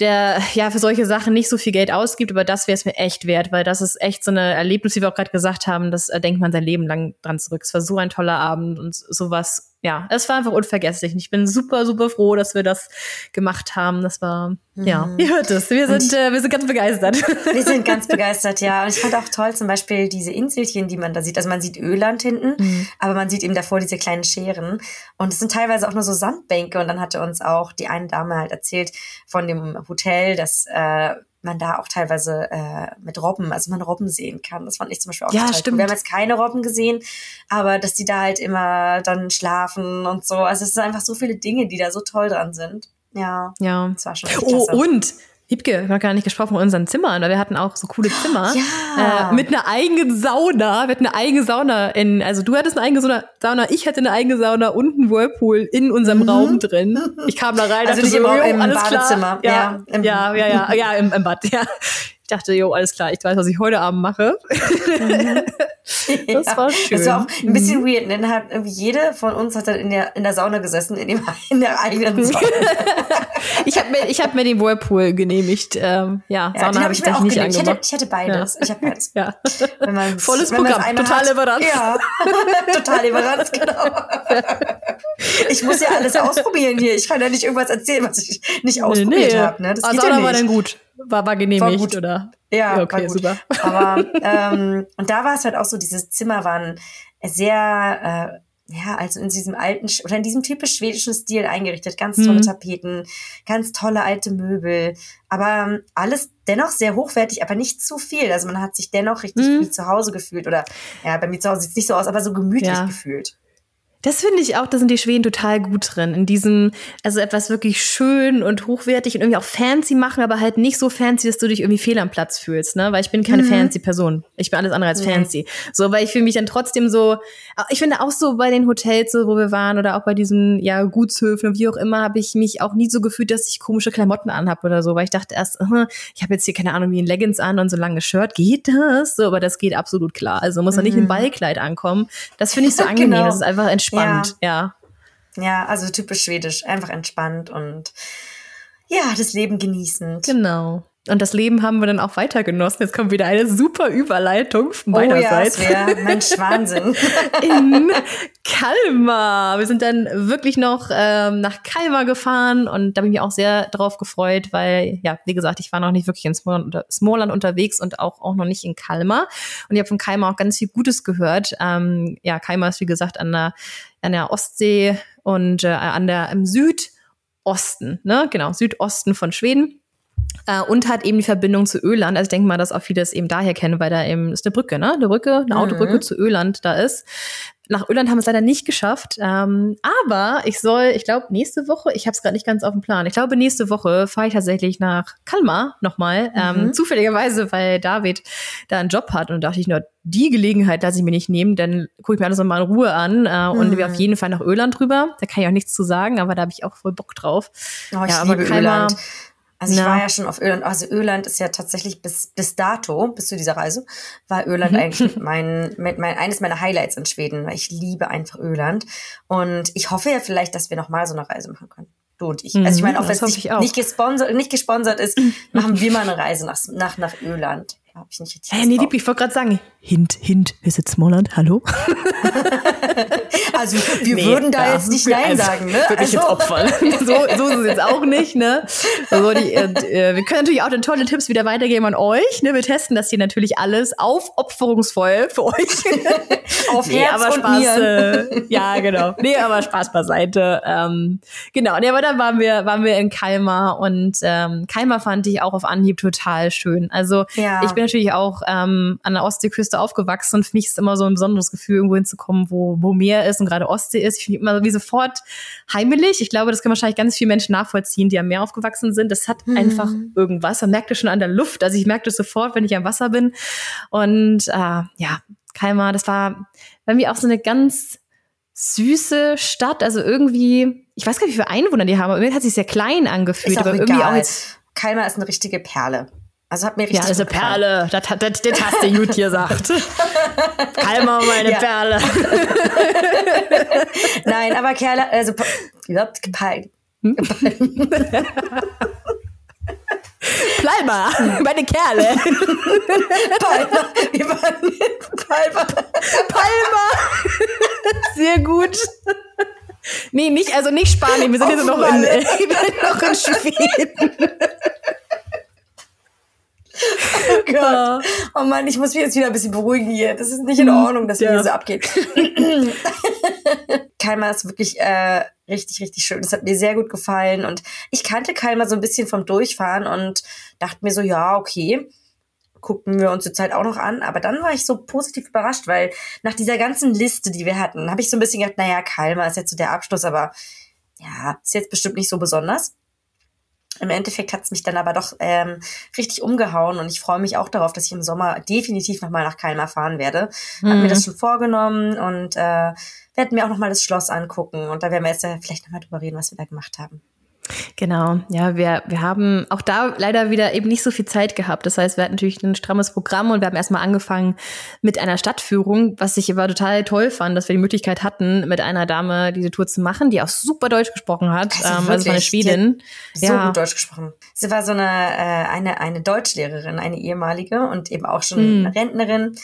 der ja für solche Sachen nicht so viel Geld ausgibt, aber das wäre es mir echt wert, weil das ist echt so eine Erlebnis, wie wir auch gerade gesagt haben, das äh, denkt man sein Leben lang dran zurück. Es war so ein toller Abend und sowas ja, es war einfach unvergesslich. Und ich bin super, super froh, dass wir das gemacht haben. Das war, mhm. ja, ihr hört es. Wir sind, äh, wir sind ganz begeistert. Wir sind ganz begeistert, ja. Und ich fand auch toll zum Beispiel diese Inselchen, die man da sieht. Also man sieht Öland hinten, mhm. aber man sieht eben davor diese kleinen Scheren. Und es sind teilweise auch nur so Sandbänke. Und dann hatte uns auch die eine Dame halt erzählt von dem Hotel, dass äh, man da auch teilweise äh, mit Robben, also man Robben sehen kann. Das fand ich zum Beispiel auch ja, total stimmt. Cool. Wir haben jetzt keine Robben gesehen, aber dass die da halt immer dann schlafen und so. Also es sind einfach so viele Dinge, die da so toll dran sind. Ja. Ja. Das war schon Oh, und Hipke, wir haben gar nicht gesprochen von unseren Zimmern, weil wir hatten auch so coole Zimmer ja. äh, mit einer eigenen Sauna. Wir hatten eine eigene Sauna in, also du hattest eine eigene Sauna, ich hatte eine eigene Sauna und einen Whirlpool in unserem mhm. Raum drin. Ich kam da rein, also dachte so, im alles Badezimmer. Klar. Ja, ja, ja, ja, ja, ja, im, im Bad, ja. Ich dachte, jo, alles klar, ich weiß, was ich heute Abend mache. Mhm. das ja, war schön. Das war auch ein bisschen mhm. weird. Denn ne? hat irgendwie jede von uns hat dann in der, in der Sauna gesessen, in, dem, in der eigenen Sauna. ich habe mir, ich hab mir den Whirlpool genehmigt. Ähm, ja, ja, Sauna habe ich, ich nicht angemacht. Ich hatte, ich hatte beides. Ja. Ich habe beides. Ja. Volles Programm, total Leveranz. Ja, total Leveranz, genau. ich muss ja alles ausprobieren hier. Ich kann ja nicht irgendwas erzählen, was ich nicht ausprobiert nee, nee. habe. Ne? Das also Sauna ja war dann gut. War, war genehmigt, war gut. oder? Ja, okay, war gut. super. Aber ähm, und da war es halt auch so, dieses Zimmer waren sehr, äh, ja, also in diesem alten oder in diesem typisch schwedischen Stil eingerichtet. Ganz tolle mhm. Tapeten, ganz tolle alte Möbel, aber ähm, alles dennoch sehr hochwertig, aber nicht zu viel. Also man hat sich dennoch richtig mhm. wie zu Hause gefühlt oder ja, bei mir zu Hause sieht es nicht so aus, aber so gemütlich ja. gefühlt. Das finde ich auch, da sind die Schweden total gut drin. In diesem, also etwas wirklich schön und hochwertig und irgendwie auch fancy machen, aber halt nicht so fancy, dass du dich irgendwie fehl am Platz fühlst, ne? Weil ich bin keine mhm. fancy Person. Ich bin alles andere als fancy. So, weil ich fühle mich dann trotzdem so, ich finde auch so bei den Hotels, so, wo wir waren oder auch bei diesen, ja, Gutshöfen und wie auch immer, habe ich mich auch nie so gefühlt, dass ich komische Klamotten anhab oder so, weil ich dachte erst, uh, ich habe jetzt hier keine Ahnung, wie ein Leggings an und so ein langes Shirt, geht das? So, aber das geht absolut klar. Also muss man mhm. nicht im Ballkleid ankommen. Das finde ich so angenehm. genau. Das ist einfach entspannt entspannt, ja. ja. Ja, also typisch schwedisch, einfach entspannt und ja, das Leben genießend. Genau. Und das Leben haben wir dann auch weiter genossen. Jetzt kommt wieder eine super Überleitung von oh, meinerseits. Ja, Mensch, Wahnsinn. In Kalmar. Wir sind dann wirklich noch ähm, nach Kalmar gefahren und da bin ich mich auch sehr drauf gefreut, weil, ja, wie gesagt, ich war noch nicht wirklich in Smallland, unterwegs und auch, auch noch nicht in Kalmar. Und ich habe von Kalmar auch ganz viel Gutes gehört. Ähm, ja, Kalmar ist, wie gesagt, an der, an der Ostsee und äh, an der im Südosten, ne? Genau, Südosten von Schweden. Äh, und hat eben die Verbindung zu Öland. Also ich denke mal, dass auch viele es eben daher kennen, weil da eben ist eine Brücke, ne? Eine Brücke, eine mhm. Autobrücke zu Öland da ist. Nach Öland haben wir es leider nicht geschafft. Ähm, aber ich soll, ich glaube, nächste Woche, ich habe es gerade nicht ganz auf dem Plan, ich glaube, nächste Woche fahre ich tatsächlich nach Kalmar nochmal. Ähm, mhm. Ähm, zufälligerweise, weil David da einen Job hat und dachte ich nur, die Gelegenheit lasse ich mir nicht nehmen, dann gucke ich mir alles nochmal in Ruhe an äh, mhm. und wir auf jeden Fall nach Öland drüber. Da kann ich auch nichts zu sagen, aber da habe ich auch voll Bock drauf. Oh, ich ja, aber liebe Kalmar, Öland. Also ich ja. war ja schon auf Öland. Also Öland ist ja tatsächlich bis, bis dato, bis zu dieser Reise, war Öland mhm. eigentlich mein, mit mein, eines meiner Highlights in Schweden, weil ich liebe einfach Öland. Und ich hoffe ja vielleicht, dass wir nochmal so eine Reise machen können. Du und ich. Mhm, also ich meine, auch wenn es nicht, nicht, gesponsert, nicht gesponsert ist, machen wir mal eine Reise nach, nach, nach Öland. Habe ich nicht richtig. Hey, nee, ich wollte gerade sagen, Hint, Hint, wir sind Smallland, hallo? also wir nee, würden da ja, jetzt nicht Nein also, sagen, ne? Würde ich jetzt also. opfern. so, so ist es jetzt auch nicht, ne? Also die, und, äh, wir können natürlich auch den tolle Tipps wieder weitergeben an euch. Ne? Wir testen das hier natürlich alles aufopferungsvoll für euch. Auf nee, Herz aber Spaß, äh, Ja, genau. Nee, aber Spaß beiseite. Ähm, genau, nee, aber dann waren wir, waren wir in Kalmar und ähm, Kalmar fand ich auch auf Anhieb total schön. Also ja. ich bin natürlich auch ähm, an der Ostseeküste aufgewachsen und für mich ist immer so ein besonderes Gefühl, irgendwo hinzukommen, wo, wo Meer ist und gerade Ostsee ist. Ich finde immer wie sofort heimelig. Ich glaube, das können wahrscheinlich ganz viele Menschen nachvollziehen, die am Meer aufgewachsen sind. Das hat mhm. einfach irgendwas. Man merkt es schon an der Luft. Also ich merke das sofort, wenn ich am Wasser bin. Und äh, ja, Kalmar, das war mir auch so eine ganz süße Stadt. Also irgendwie, ich weiß gar nicht, wie viele Einwohner die haben, aber irgendwie hat sich sehr klein angefühlt. Aber egal. irgendwie auch jetzt Kalmar ist eine richtige Perle. Also hat mir richtig. Ja, ist eine Perle. Das, das, das hast du gut gesagt. Kalmer, meine ja. Perle. Nein, aber Kerle, also überhaupt gepeilt. Hm? Palma, meine Kerle. Palma, wir waren Palma. Palma. Sehr gut. Nee, nicht, also nicht Spanien, wir sind jetzt noch in, noch in Schweden. Oh Gott. Oh Mann, ich muss mich jetzt wieder ein bisschen beruhigen hier. Das ist nicht in hm, Ordnung, dass ja. hier so abgeht. Kalmar ist wirklich äh, richtig, richtig schön. Das hat mir sehr gut gefallen. Und ich kannte Kalmar so ein bisschen vom Durchfahren und dachte mir so, ja, okay, gucken wir uns die Zeit auch noch an. Aber dann war ich so positiv überrascht, weil nach dieser ganzen Liste, die wir hatten, habe ich so ein bisschen gedacht, naja, Kalmar ist jetzt so der Abschluss, aber ja, ist jetzt bestimmt nicht so besonders. Im Endeffekt hat es mich dann aber doch ähm, richtig umgehauen und ich freue mich auch darauf, dass ich im Sommer definitiv nochmal nach Kalmar fahren werde. Mhm. Hab mir das mhm. schon vorgenommen und äh, werden mir auch nochmal das Schloss angucken und da werden wir jetzt äh, vielleicht nochmal drüber reden, was wir da gemacht haben. Genau, ja, wir, wir haben auch da leider wieder eben nicht so viel Zeit gehabt. Das heißt, wir hatten natürlich ein strammes Programm und wir haben erstmal angefangen mit einer Stadtführung, was ich aber total toll fand, dass wir die Möglichkeit hatten, mit einer Dame diese Tour zu machen, die auch super Deutsch gesprochen hat. Also, ähm, also eine Schwedin. So ja. gut Deutsch gesprochen. Sie war so eine, äh, eine, eine Deutschlehrerin, eine ehemalige und eben auch schon eine Rentnerin.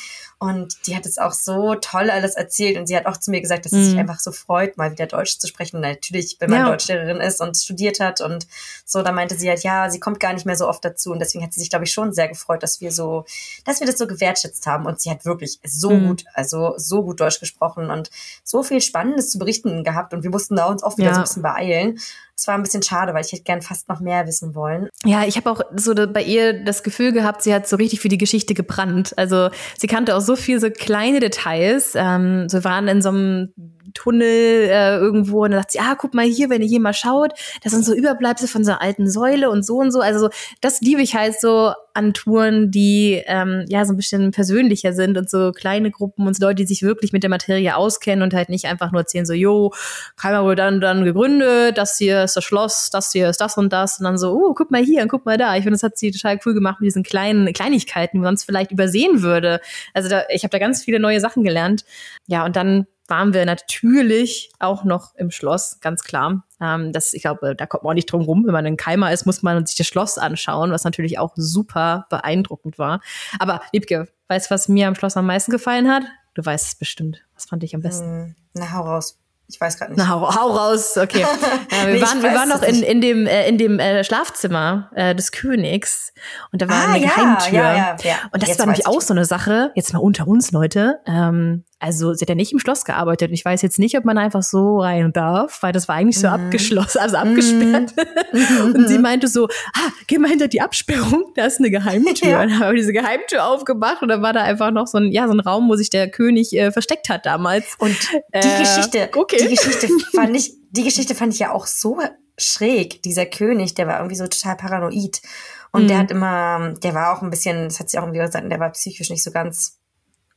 Und die hat es auch so toll alles erzählt. Und sie hat auch zu mir gesagt, dass sie sich mhm. einfach so freut, mal wieder Deutsch zu sprechen. natürlich, wenn man ja. Deutschlehrerin ist und studiert hat und so, da meinte sie halt, ja, sie kommt gar nicht mehr so oft dazu. Und deswegen hat sie sich, glaube ich, schon sehr gefreut, dass wir so, dass wir das so gewertschätzt haben. Und sie hat wirklich so mhm. gut, also so gut Deutsch gesprochen und so viel Spannendes zu berichten gehabt. Und wir mussten da uns auch wieder ja. so ein bisschen beeilen. Es war ein bisschen schade, weil ich hätte gern fast noch mehr wissen wollen. Ja, ich habe auch so bei ihr das Gefühl gehabt, sie hat so richtig für die Geschichte gebrannt. Also sie kannte auch so viel so kleine Details. Ähm, so waren in so einem Tunnel äh, irgendwo und dann sagt sie, ah, guck mal hier, wenn ihr hier mal schaut, das sind so Überbleibsel von so einer alten Säule und so und so. Also das liebe ich halt so an Touren, die ähm, ja so ein bisschen persönlicher sind und so kleine Gruppen und so Leute, die sich wirklich mit der Materie auskennen und halt nicht einfach nur erzählen so, jo, Keimer wurde dann dann gegründet, das hier ist das Schloss, das hier ist das und das und dann so, oh, guck mal hier und guck mal da. Ich finde, das hat sie total cool gemacht mit diesen kleinen Kleinigkeiten, die man sonst vielleicht übersehen würde. Also da, ich habe da ganz viele neue Sachen gelernt. Ja, und dann waren wir natürlich auch noch im Schloss, ganz klar. Ähm, das, ich glaube, da kommt man auch nicht drum rum. Wenn man in Keimer ist, muss man sich das Schloss anschauen, was natürlich auch super beeindruckend war. Aber Liebke, weißt du, was mir am Schloss am meisten gefallen hat? Du weißt es bestimmt. Was fand ich am besten? Hm, na, hau raus. Ich weiß gerade nicht. Na, hau, hau raus, okay. Ja, wir, nee, waren, wir waren noch in, in dem, äh, in dem äh, Schlafzimmer äh, des Königs und da war ah, eine ja, Geheimtür. Ja, ja, ja. Und das jetzt war nämlich auch so eine Sache, jetzt mal unter uns, Leute. Ähm, also sie hat ja nicht im Schloss gearbeitet. Ich weiß jetzt nicht, ob man einfach so rein darf, weil das war eigentlich so mhm. abgeschlossen, also abgesperrt. Mhm. und sie meinte so, ah, geh mal hinter die Absperrung, da ist eine Geheimtür. Ja. Und dann haben wir diese Geheimtür aufgemacht und dann war da einfach noch so ein, ja, so ein Raum, wo sich der König äh, versteckt hat damals. Und die äh, Geschichte, okay. die Geschichte fand ich, die Geschichte fand ich ja auch so schräg. Dieser König, der war irgendwie so total paranoid. Und mhm. der hat immer, der war auch ein bisschen, das hat sie auch irgendwie gesagt, der war psychisch nicht so ganz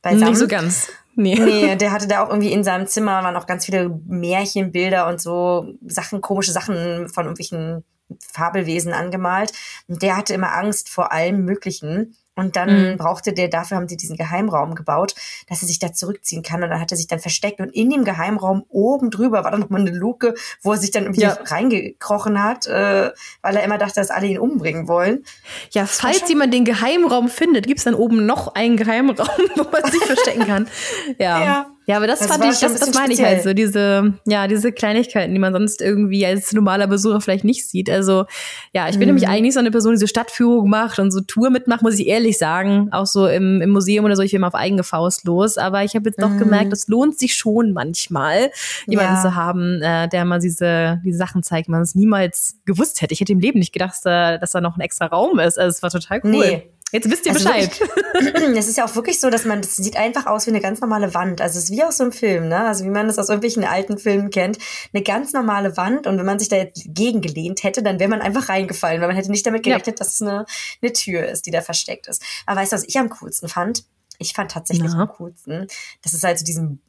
beisammen. Nicht so ganz. Nee. nee, der hatte da auch irgendwie in seinem Zimmer waren auch ganz viele Märchenbilder und so Sachen, komische Sachen von irgendwelchen Fabelwesen angemalt. Und der hatte immer Angst vor allem Möglichen. Und dann mhm. brauchte der, dafür haben sie diesen Geheimraum gebaut, dass er sich da zurückziehen kann. Und dann hat er sich dann versteckt. Und in dem Geheimraum oben drüber war dann nochmal eine Luke, wo er sich dann irgendwie ja. reingekrochen hat, äh, weil er immer dachte, dass alle ihn umbringen wollen. Ja, falls jemand den Geheimraum findet, gibt's dann oben noch einen Geheimraum, wo man sich verstecken kann. Ja. ja. Ja, aber das, das fand ich, das, das meine ich halt so, diese, ja, diese Kleinigkeiten, die man sonst irgendwie als normaler Besucher vielleicht nicht sieht. Also, ja, ich bin mhm. nämlich eigentlich so eine Person, die so Stadtführung macht und so Tour mitmacht, muss ich ehrlich sagen. Auch so im, im Museum oder so, ich will immer auf eigene Faust los. Aber ich habe jetzt doch mhm. gemerkt, es lohnt sich schon manchmal, jemanden ja. zu haben, äh, der mal diese, diese Sachen zeigt, man es niemals gewusst hätte. Ich hätte im Leben nicht gedacht, dass da, dass da noch ein extra Raum ist. Also, es war total cool. Nee. Jetzt wisst ihr also Bescheid. Es ist ja auch wirklich so, dass man, das sieht einfach aus wie eine ganz normale Wand. Also es ist wie aus so einem Film, ne? Also wie man das aus irgendwelchen alten Filmen kennt. Eine ganz normale Wand. Und wenn man sich da jetzt gegengelehnt hätte, dann wäre man einfach reingefallen, weil man hätte nicht damit gerechnet, ja. dass es eine, eine Tür ist, die da versteckt ist. Aber weißt du, was ich am coolsten fand? Ich fand tatsächlich Na. am coolsten, dass es halt so diesen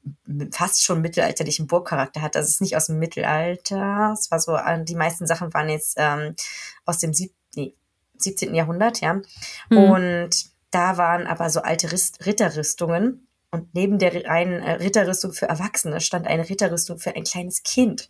fast schon mittelalterlichen Burgcharakter hat. Also es ist nicht aus dem Mittelalter. Es war so, äh, die meisten Sachen waren jetzt ähm, aus dem siebten, nee, 17. Jahrhundert, ja. Mhm. Und da waren aber so alte Ritterrüstungen. Und neben der einen äh, Ritterrüstung für Erwachsene stand eine Ritterrüstung für ein kleines Kind.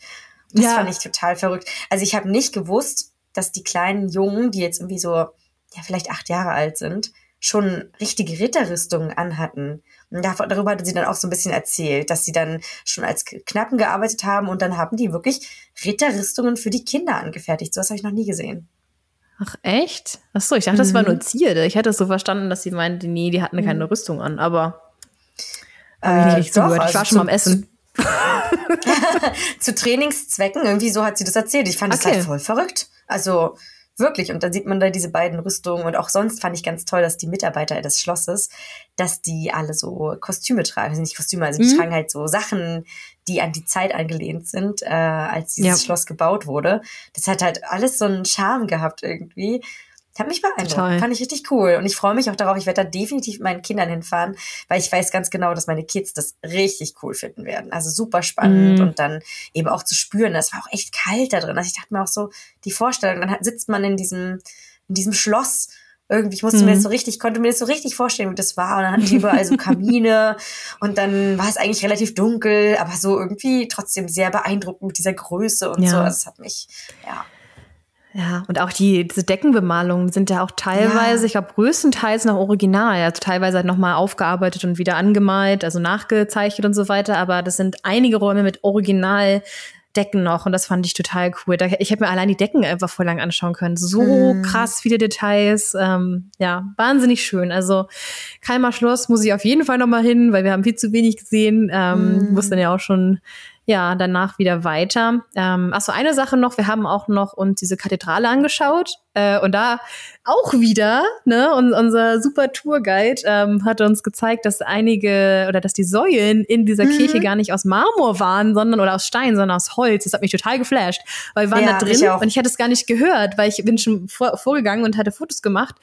Das ja. fand ich total verrückt. Also ich habe nicht gewusst, dass die kleinen Jungen, die jetzt irgendwie so, ja, vielleicht acht Jahre alt sind, schon richtige Ritterrüstungen anhatten. Und darüber hatte sie dann auch so ein bisschen erzählt, dass sie dann schon als Knappen gearbeitet haben und dann haben die wirklich Ritterrüstungen für die Kinder angefertigt. So was habe ich noch nie gesehen. Ach, echt? Ach so, ich dachte, das war nur mhm. Zierde. Ich hätte es so verstanden, dass sie meinte, nee, die hatten keine mhm. Rüstung an, aber habe ich nicht, nicht äh, zugehört. ich war also schon mal am Essen. Zu, Trainingszwecken, irgendwie so hat sie das erzählt. Ich fand okay. das halt voll verrückt. Also Wirklich. Und dann sieht man da diese beiden Rüstungen. Und auch sonst fand ich ganz toll, dass die Mitarbeiter des Schlosses, dass die alle so Kostüme tragen. Also nicht Kostüme, also die mhm. tragen halt so Sachen, die an die Zeit angelehnt sind, äh, als dieses ja. Schloss gebaut wurde. Das hat halt alles so einen Charme gehabt irgendwie. Hat mich beeindruckt. Total. Fand ich richtig cool. Und ich freue mich auch darauf. Ich werde da definitiv mit meinen Kindern hinfahren, weil ich weiß ganz genau, dass meine Kids das richtig cool finden werden. Also super spannend mm. und dann eben auch zu spüren. Das war auch echt kalt da drin. Also ich dachte mir auch so, die Vorstellung, dann sitzt man in diesem, in diesem Schloss irgendwie, ich musste mm. mir das mhm. so richtig, konnte mir das so richtig vorstellen, wie das war. Und dann hatten die überall so Kamine und dann war es eigentlich relativ dunkel, aber so irgendwie trotzdem sehr beeindruckend mit dieser Größe und ja. so. Also es hat mich, ja. Ja, und auch die, diese Deckenbemalungen sind ja auch teilweise, ja. ich glaube, größtenteils noch original, also teilweise halt nochmal aufgearbeitet und wieder angemalt, also nachgezeichnet und so weiter, aber das sind einige Räume mit Original Decken noch und das fand ich total cool. Ich hätte mir allein die Decken einfach voll lang anschauen können. So mm. krass viele Details. Ähm, ja, wahnsinnig schön. Also Keimer Schloss muss ich auf jeden Fall nochmal hin, weil wir haben viel zu wenig gesehen. Ähm, mm. Muss dann ja auch schon ja, danach wieder weiter. Ähm, achso, eine Sache noch, wir haben auch noch uns diese Kathedrale angeschaut. Äh, und da auch wieder, ne, und unser super Tourguide ähm, hat uns gezeigt, dass einige oder dass die Säulen in dieser mhm. Kirche gar nicht aus Marmor waren, sondern oder aus Stein, sondern aus Holz. Das hat mich total geflasht. Weil wir waren ja, da drin ich und ich hatte es gar nicht gehört, weil ich bin schon vor, vorgegangen und hatte Fotos gemacht.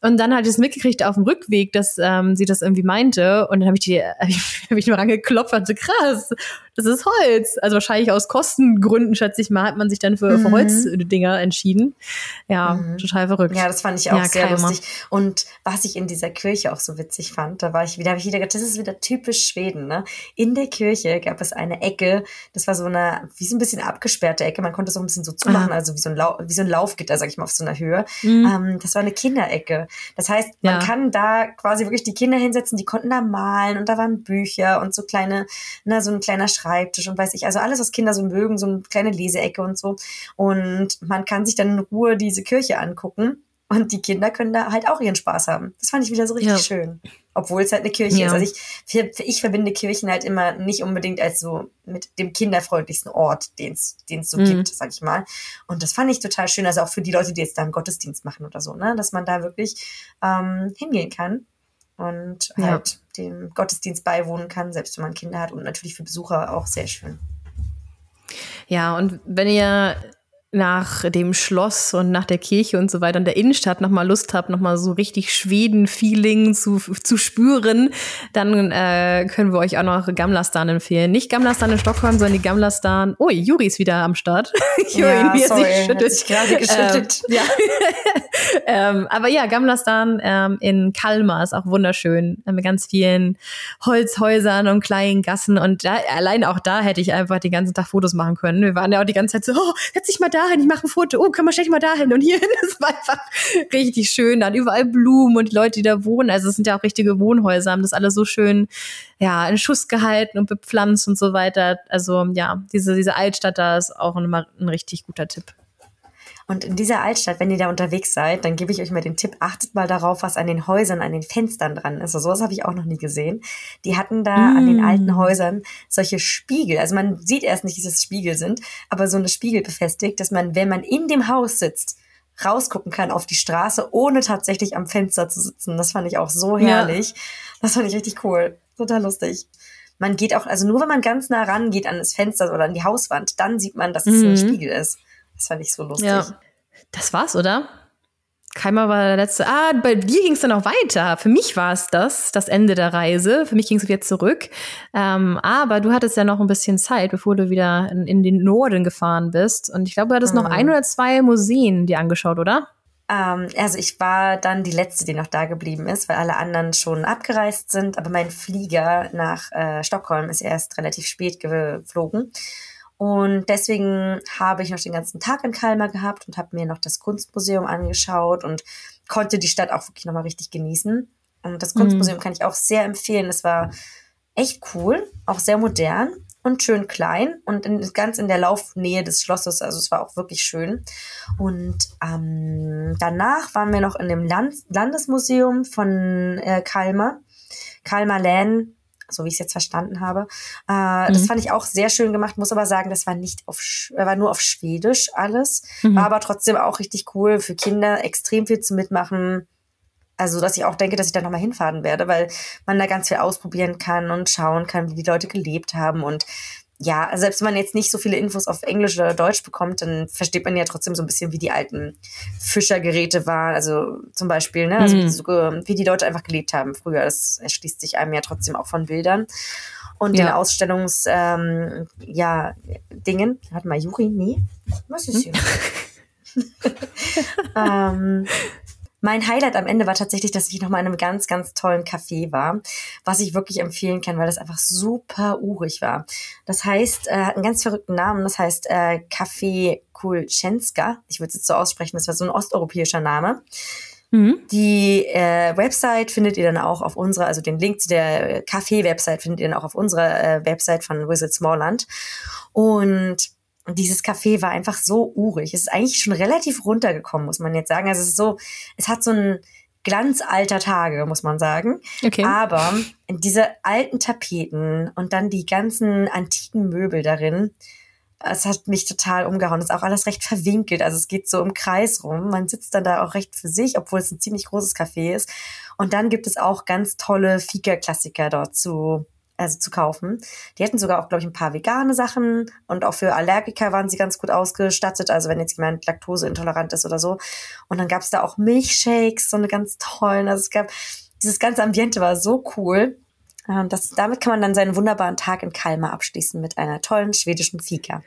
Und dann hatte ich es mitgekriegt auf dem Rückweg, dass ähm, sie das irgendwie meinte. Und dann habe ich die, hab ich, hab ich nur angeklopft und so, krass, das ist Holz. Also wahrscheinlich aus Kostengründen, schätze ich mal, hat man sich dann für, mhm. für Holzdinger entschieden. Ja, mhm. total verrückt. Ja, das fand ich auch ja, sehr Keimer. lustig. Und was ich in dieser Kirche auch so witzig fand, da war ich wieder, habe ich wieder gedacht, das ist wieder typisch Schweden. Ne? In der Kirche gab es eine Ecke, das war so eine, wie so ein bisschen abgesperrte Ecke, man konnte es auch ein bisschen so zumachen, Aha. also wie so ein, Lau wie so ein Laufgitter, sag ich mal, auf so einer Höhe. Mhm. Ähm, das war eine Kinderecke. Das heißt, man ja. kann da quasi wirklich die Kinder hinsetzen, die konnten da malen und da waren Bücher und so kleine, na, so ein kleiner Schreibtisch und weiß ich, also alles, was Kinder so mögen, so eine kleine Leseecke und so. Und man kann sich dann in Ruhe diese Kirche angucken. Und die Kinder können da halt auch ihren Spaß haben. Das fand ich wieder so richtig ja. schön. Obwohl es halt eine Kirche ja. ist. Also ich, ich verbinde Kirchen halt immer nicht unbedingt als so mit dem kinderfreundlichsten Ort, den es so mhm. gibt, sag ich mal. Und das fand ich total schön. Also auch für die Leute, die jetzt da einen Gottesdienst machen oder so, ne? Dass man da wirklich ähm, hingehen kann und ja. halt dem Gottesdienst beiwohnen kann, selbst wenn man Kinder hat. Und natürlich für Besucher auch sehr schön. Ja, und wenn ihr nach dem Schloss und nach der Kirche und so weiter in der Innenstadt nochmal Lust habt, nochmal so richtig Schweden-Feeling zu, zu spüren, dann äh, können wir euch auch noch Gamlastan empfehlen. Nicht Gamlastan in Stockholm, sondern die Gamlastan. Oh, Juri ist wieder am Start. höre ja, wie er sorry, sich schüttelt. Sich gerade geschüttelt. Ähm, ja. ähm, aber ja, Gamlastan ähm, in Kalmar ist auch wunderschön. Mit ganz vielen Holzhäusern und kleinen Gassen. Und da, allein auch da hätte ich einfach den ganzen Tag Fotos machen können. Wir waren ja auch die ganze Zeit so, oh, setz dich mal da dahin, ich mache ein Foto, oh, kann man schlecht mal dahin und hierhin. Das war einfach richtig schön. Dann überall Blumen und Leute, die da wohnen. Also es sind ja auch richtige Wohnhäuser, haben das alles so schön, ja, in Schuss gehalten und bepflanzt und so weiter. Also ja, diese, diese Altstadt da ist auch ein, ein richtig guter Tipp. Und in dieser Altstadt, wenn ihr da unterwegs seid, dann gebe ich euch mal den Tipp, achtet mal darauf, was an den Häusern, an den Fenstern dran ist. Also sowas habe ich auch noch nie gesehen. Die hatten da mm. an den mm. alten Häusern solche Spiegel. Also man sieht erst nicht, dass es Spiegel sind, aber so eine Spiegel befestigt, dass man, wenn man in dem Haus sitzt, rausgucken kann auf die Straße, ohne tatsächlich am Fenster zu sitzen. Das fand ich auch so herrlich. Ja. Das fand ich richtig cool. Total lustig. Man geht auch, also nur wenn man ganz nah rangeht an das Fenster oder an die Hauswand, dann sieht man, dass es mhm. ein Spiegel ist. Das fand ich so lustig. Ja. Das war's, oder? Keimer war der letzte. Ah, bei dir ging es dann auch weiter. Für mich war es das, das Ende der Reise. Für mich ging es wieder zurück. Ähm, aber du hattest ja noch ein bisschen Zeit, bevor du wieder in, in den Norden gefahren bist. Und ich glaube, du hattest mhm. noch ein oder zwei Museen dir angeschaut, oder? Ähm, also ich war dann die letzte, die noch da geblieben ist, weil alle anderen schon abgereist sind. Aber mein Flieger nach äh, Stockholm ist erst relativ spät geflogen. Und deswegen habe ich noch den ganzen Tag in Kalmar gehabt und habe mir noch das Kunstmuseum angeschaut und konnte die Stadt auch wirklich nochmal richtig genießen. Und das Kunstmuseum mhm. kann ich auch sehr empfehlen. Es war echt cool, auch sehr modern und schön klein und in, ganz in der Laufnähe des Schlosses. Also es war auch wirklich schön. Und ähm, danach waren wir noch in dem Land Landesmuseum von äh, Kalmar. Kalmar Län so wie ich es jetzt verstanden habe. Äh, mhm. Das fand ich auch sehr schön gemacht, muss aber sagen, das war nicht auf, war nur auf Schwedisch alles, mhm. war aber trotzdem auch richtig cool für Kinder, extrem viel zu mitmachen. Also, dass ich auch denke, dass ich da nochmal hinfahren werde, weil man da ganz viel ausprobieren kann und schauen kann, wie die Leute gelebt haben und ja, also selbst wenn man jetzt nicht so viele Infos auf Englisch oder Deutsch bekommt, dann versteht man ja trotzdem so ein bisschen, wie die alten Fischergeräte waren. Also zum Beispiel, ne, also so, wie die Leute einfach gelebt haben früher. Das erschließt sich einem ja trotzdem auch von Bildern. Und ja. den Ausstellungs, ähm, ja, Dingen. Hat mal Juri? Nee. Was ist hier? Hm? ähm, mein Highlight am Ende war tatsächlich, dass ich noch mal in einem ganz, ganz tollen Café war, was ich wirklich empfehlen kann, weil das einfach super urig war. Das heißt, äh, hat einen ganz verrückten Namen, das heißt äh, Café Kulchenska. Ich würde es jetzt so aussprechen, das war so ein osteuropäischer Name. Mhm. Die äh, Website findet ihr dann auch auf unserer, also den Link zu der Café-Website findet ihr dann auch auf unserer äh, Website von Visit Smallland. Und dieses Café war einfach so urig. Es ist eigentlich schon relativ runtergekommen, muss man jetzt sagen. Also es ist so, es hat so ein Glanz alter Tage, muss man sagen. Okay. Aber diese alten Tapeten und dann die ganzen antiken Möbel darin, es hat mich total umgehauen. Es ist auch alles recht verwinkelt. Also es geht so im Kreis rum. Man sitzt dann da auch recht für sich, obwohl es ein ziemlich großes Café ist. Und dann gibt es auch ganz tolle Fika-Klassiker dort zu also zu kaufen. Die hatten sogar auch, glaube ich, ein paar vegane Sachen und auch für Allergiker waren sie ganz gut ausgestattet. Also wenn jetzt jemand laktoseintolerant ist oder so. Und dann gab es da auch Milchshakes, so eine ganz tollen. Also es gab, dieses ganze Ambiente war so cool. Und das, damit kann man dann seinen wunderbaren Tag in Kalmar abschließen mit einer tollen schwedischen Fika.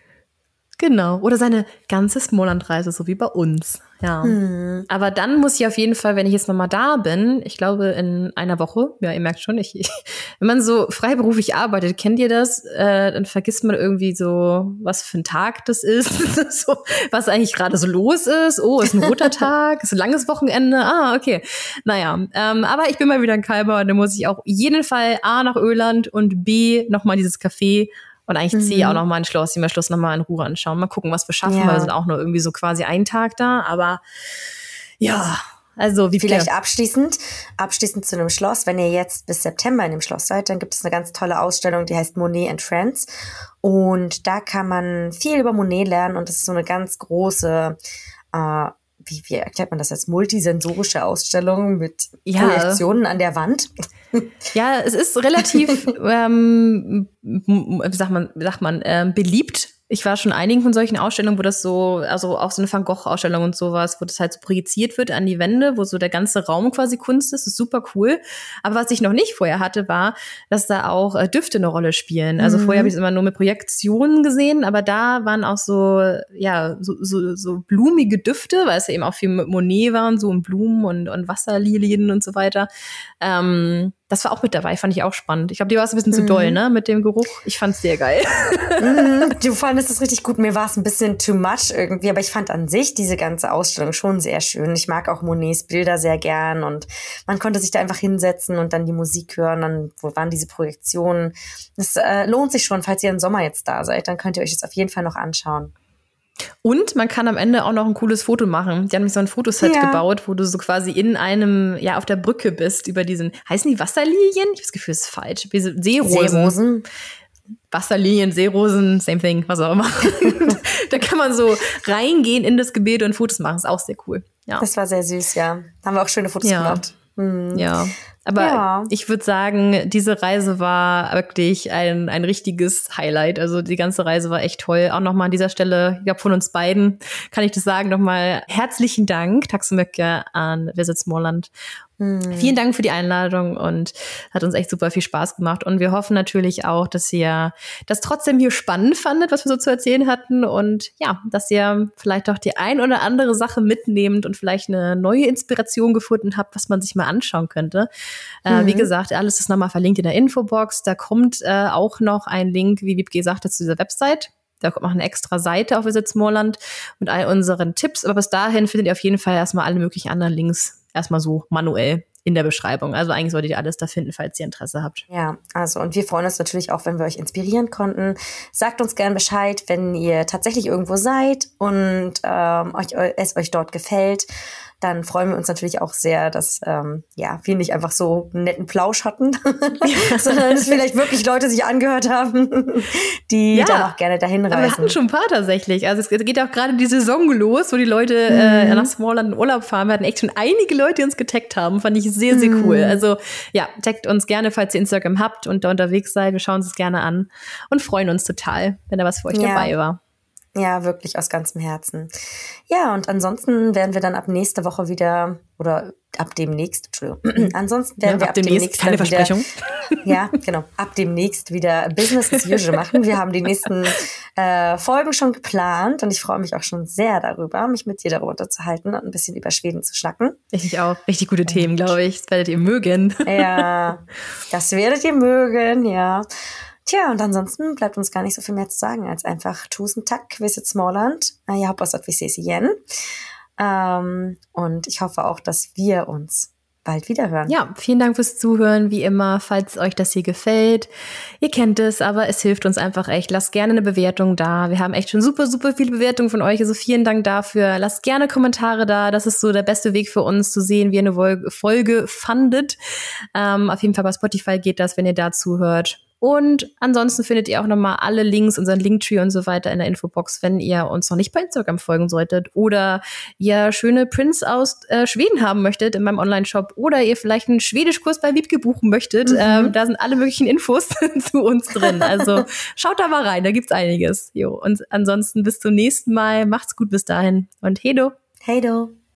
Genau. Oder seine ganze Smoland-Reise, so wie bei uns. Ja. Hm. Aber dann muss ich auf jeden Fall, wenn ich jetzt nochmal da bin, ich glaube in einer Woche, ja, ihr merkt schon, ich, ich wenn man so freiberuflich arbeitet, kennt ihr das? Äh, dann vergisst man irgendwie so, was für ein Tag das ist, so, was eigentlich gerade so los ist. Oh, ist ein roter Tag, ist ein langes Wochenende. Ah, okay. Naja, ähm, aber ich bin mal wieder in Kalber und dann muss ich auch jeden Fall A nach Öland und B nochmal dieses Café und eigentlich ziehe ich auch mhm. noch mal ein Schloss, die mir Schluss noch mal in Ruhe anschauen. Mal gucken, was wir schaffen, ja. weil wir sind auch nur irgendwie so quasi einen Tag da. Aber ja, also wie Vielleicht abschließend, abschließend zu einem Schloss. Wenn ihr jetzt bis September in dem Schloss seid, dann gibt es eine ganz tolle Ausstellung, die heißt Monet and Friends. Und da kann man viel über Monet lernen und das ist so eine ganz große äh, wie, wie erklärt man das als multisensorische Ausstellung mit ja. Projektionen an der Wand? Ja, es ist relativ, ähm, sagt man, sagt man, ähm, beliebt ich war schon einigen von solchen Ausstellungen, wo das so, also auch so eine Van Gogh-Ausstellung und sowas, wo das halt so projiziert wird an die Wände, wo so der ganze Raum quasi Kunst ist, das ist super cool. Aber was ich noch nicht vorher hatte, war, dass da auch äh, Düfte eine Rolle spielen. Also mhm. vorher habe ich es immer nur mit Projektionen gesehen, aber da waren auch so, ja, so, so, so blumige Düfte, weil es ja eben auch viel mit Monet waren, so in Blumen und, und Wasserlilien und so weiter. Ähm, das war auch mit dabei, fand ich auch spannend. Ich glaube, die war es ein bisschen mhm. zu doll, ne, mit dem Geruch. Ich fand es sehr geil. Mhm, du fandest es richtig gut. Mir war es ein bisschen too much irgendwie, aber ich fand an sich diese ganze Ausstellung schon sehr schön. Ich mag auch Monets Bilder sehr gern und man konnte sich da einfach hinsetzen und dann die Musik hören. Dann wo waren diese Projektionen. Es äh, lohnt sich schon, falls ihr im Sommer jetzt da seid, dann könnt ihr euch das auf jeden Fall noch anschauen. Und man kann am Ende auch noch ein cooles Foto machen. Die haben nämlich so ein Fotoset ja. gebaut, wo du so quasi in einem, ja, auf der Brücke bist über diesen, heißen die Wasserlilien? Ich habe das Gefühl, es ist falsch. Seerosen. Seerosen. Wasserlilien, Seerosen, same thing, was auch immer. da kann man so reingehen in das Gebete und Fotos machen. Ist auch sehr cool. Ja. Das war sehr süß, ja. Haben wir auch schöne Fotos ja. gemacht. Mhm. Ja. Aber ja. ich würde sagen, diese Reise war wirklich ein, ein richtiges Highlight. Also die ganze Reise war echt toll. Auch nochmal an dieser Stelle, ich glaube, von uns beiden kann ich das sagen, nochmal herzlichen Dank, Taximöcke an Visit Smallland. Mhm. Vielen Dank für die Einladung und hat uns echt super viel Spaß gemacht. Und wir hoffen natürlich auch, dass ihr das trotzdem hier spannend fandet, was wir so zu erzählen hatten. Und ja, dass ihr vielleicht auch die ein oder andere Sache mitnehmt und vielleicht eine neue Inspiration gefunden habt, was man sich mal anschauen könnte. Mhm. Äh, wie mhm. gesagt, alles ist nochmal verlinkt in der Infobox. Da kommt äh, auch noch ein Link, wie Wiebke sagte, zu dieser Website. Da kommt noch eine extra Seite auf Visit Smallland mit all unseren Tipps. Aber bis dahin findet ihr auf jeden Fall erstmal alle möglichen anderen Links erstmal so manuell in der Beschreibung. Also eigentlich solltet ihr alles da finden, falls ihr Interesse habt. Ja, also und wir freuen uns natürlich auch, wenn wir euch inspirieren konnten. Sagt uns gern Bescheid, wenn ihr tatsächlich irgendwo seid und ähm, euch, es euch dort gefällt dann freuen wir uns natürlich auch sehr, dass ähm, ja, wir nicht einfach so einen netten Plausch hatten, sondern dass vielleicht wirklich Leute sich angehört haben, die ja, dann auch gerne dahin reisen. Wir hatten schon ein paar tatsächlich. Also es geht auch gerade die Saison los, wo die Leute äh, mhm. äh, nach Smallland in Urlaub fahren. Wir hatten echt schon einige Leute, die uns getaggt haben. Fand ich sehr, sehr cool. Mhm. Also ja, taggt uns gerne, falls ihr Instagram habt und da unterwegs seid. Wir schauen uns das gerne an und freuen uns total, wenn da was für euch ja. dabei war. Ja, wirklich aus ganzem Herzen. Ja, und ansonsten werden wir dann ab nächste Woche wieder oder ab demnächst, Entschuldigung. ansonsten werden ja, wir ab, demnächst, demnächst keine wieder, Versprechung. Ja, genau. Ab demnächst wieder Business as usual machen. Wir haben die nächsten äh, Folgen schon geplant und ich freue mich auch schon sehr darüber, mich mit dir darüber unterzuhalten und ein bisschen über Schweden zu schnacken. Ich auch. Richtig gute und, Themen, glaube ich. Das werdet ihr mögen. Ja, das werdet ihr mögen, ja. Tja, und ansonsten bleibt uns gar nicht so viel mehr zu sagen, als einfach tusen tack, visit Smallland. Jag hoppas att vi ses igen. Ähm, und ich hoffe auch, dass wir uns bald wiederhören. Ja, vielen Dank fürs Zuhören, wie immer, falls euch das hier gefällt. Ihr kennt es, aber es hilft uns einfach echt. Lasst gerne eine Bewertung da. Wir haben echt schon super, super viele Bewertungen von euch. Also vielen Dank dafür. Lasst gerne Kommentare da. Das ist so der beste Weg für uns zu sehen, wie ihr eine Folge fandet. Ähm, auf jeden Fall bei Spotify geht das, wenn ihr da zuhört. Und ansonsten findet ihr auch nochmal alle Links, unseren Linktree und so weiter in der Infobox, wenn ihr uns noch nicht bei Instagram folgen solltet oder ihr schöne Prints aus äh, Schweden haben möchtet in meinem Online-Shop oder ihr vielleicht einen Schwedischkurs bei Wiebke buchen möchtet. Mhm. Ähm, da sind alle möglichen Infos zu uns drin. Also schaut da mal rein, da gibt's einiges. Jo. Und ansonsten bis zum nächsten Mal. Macht's gut bis dahin und Hedo. Hedo.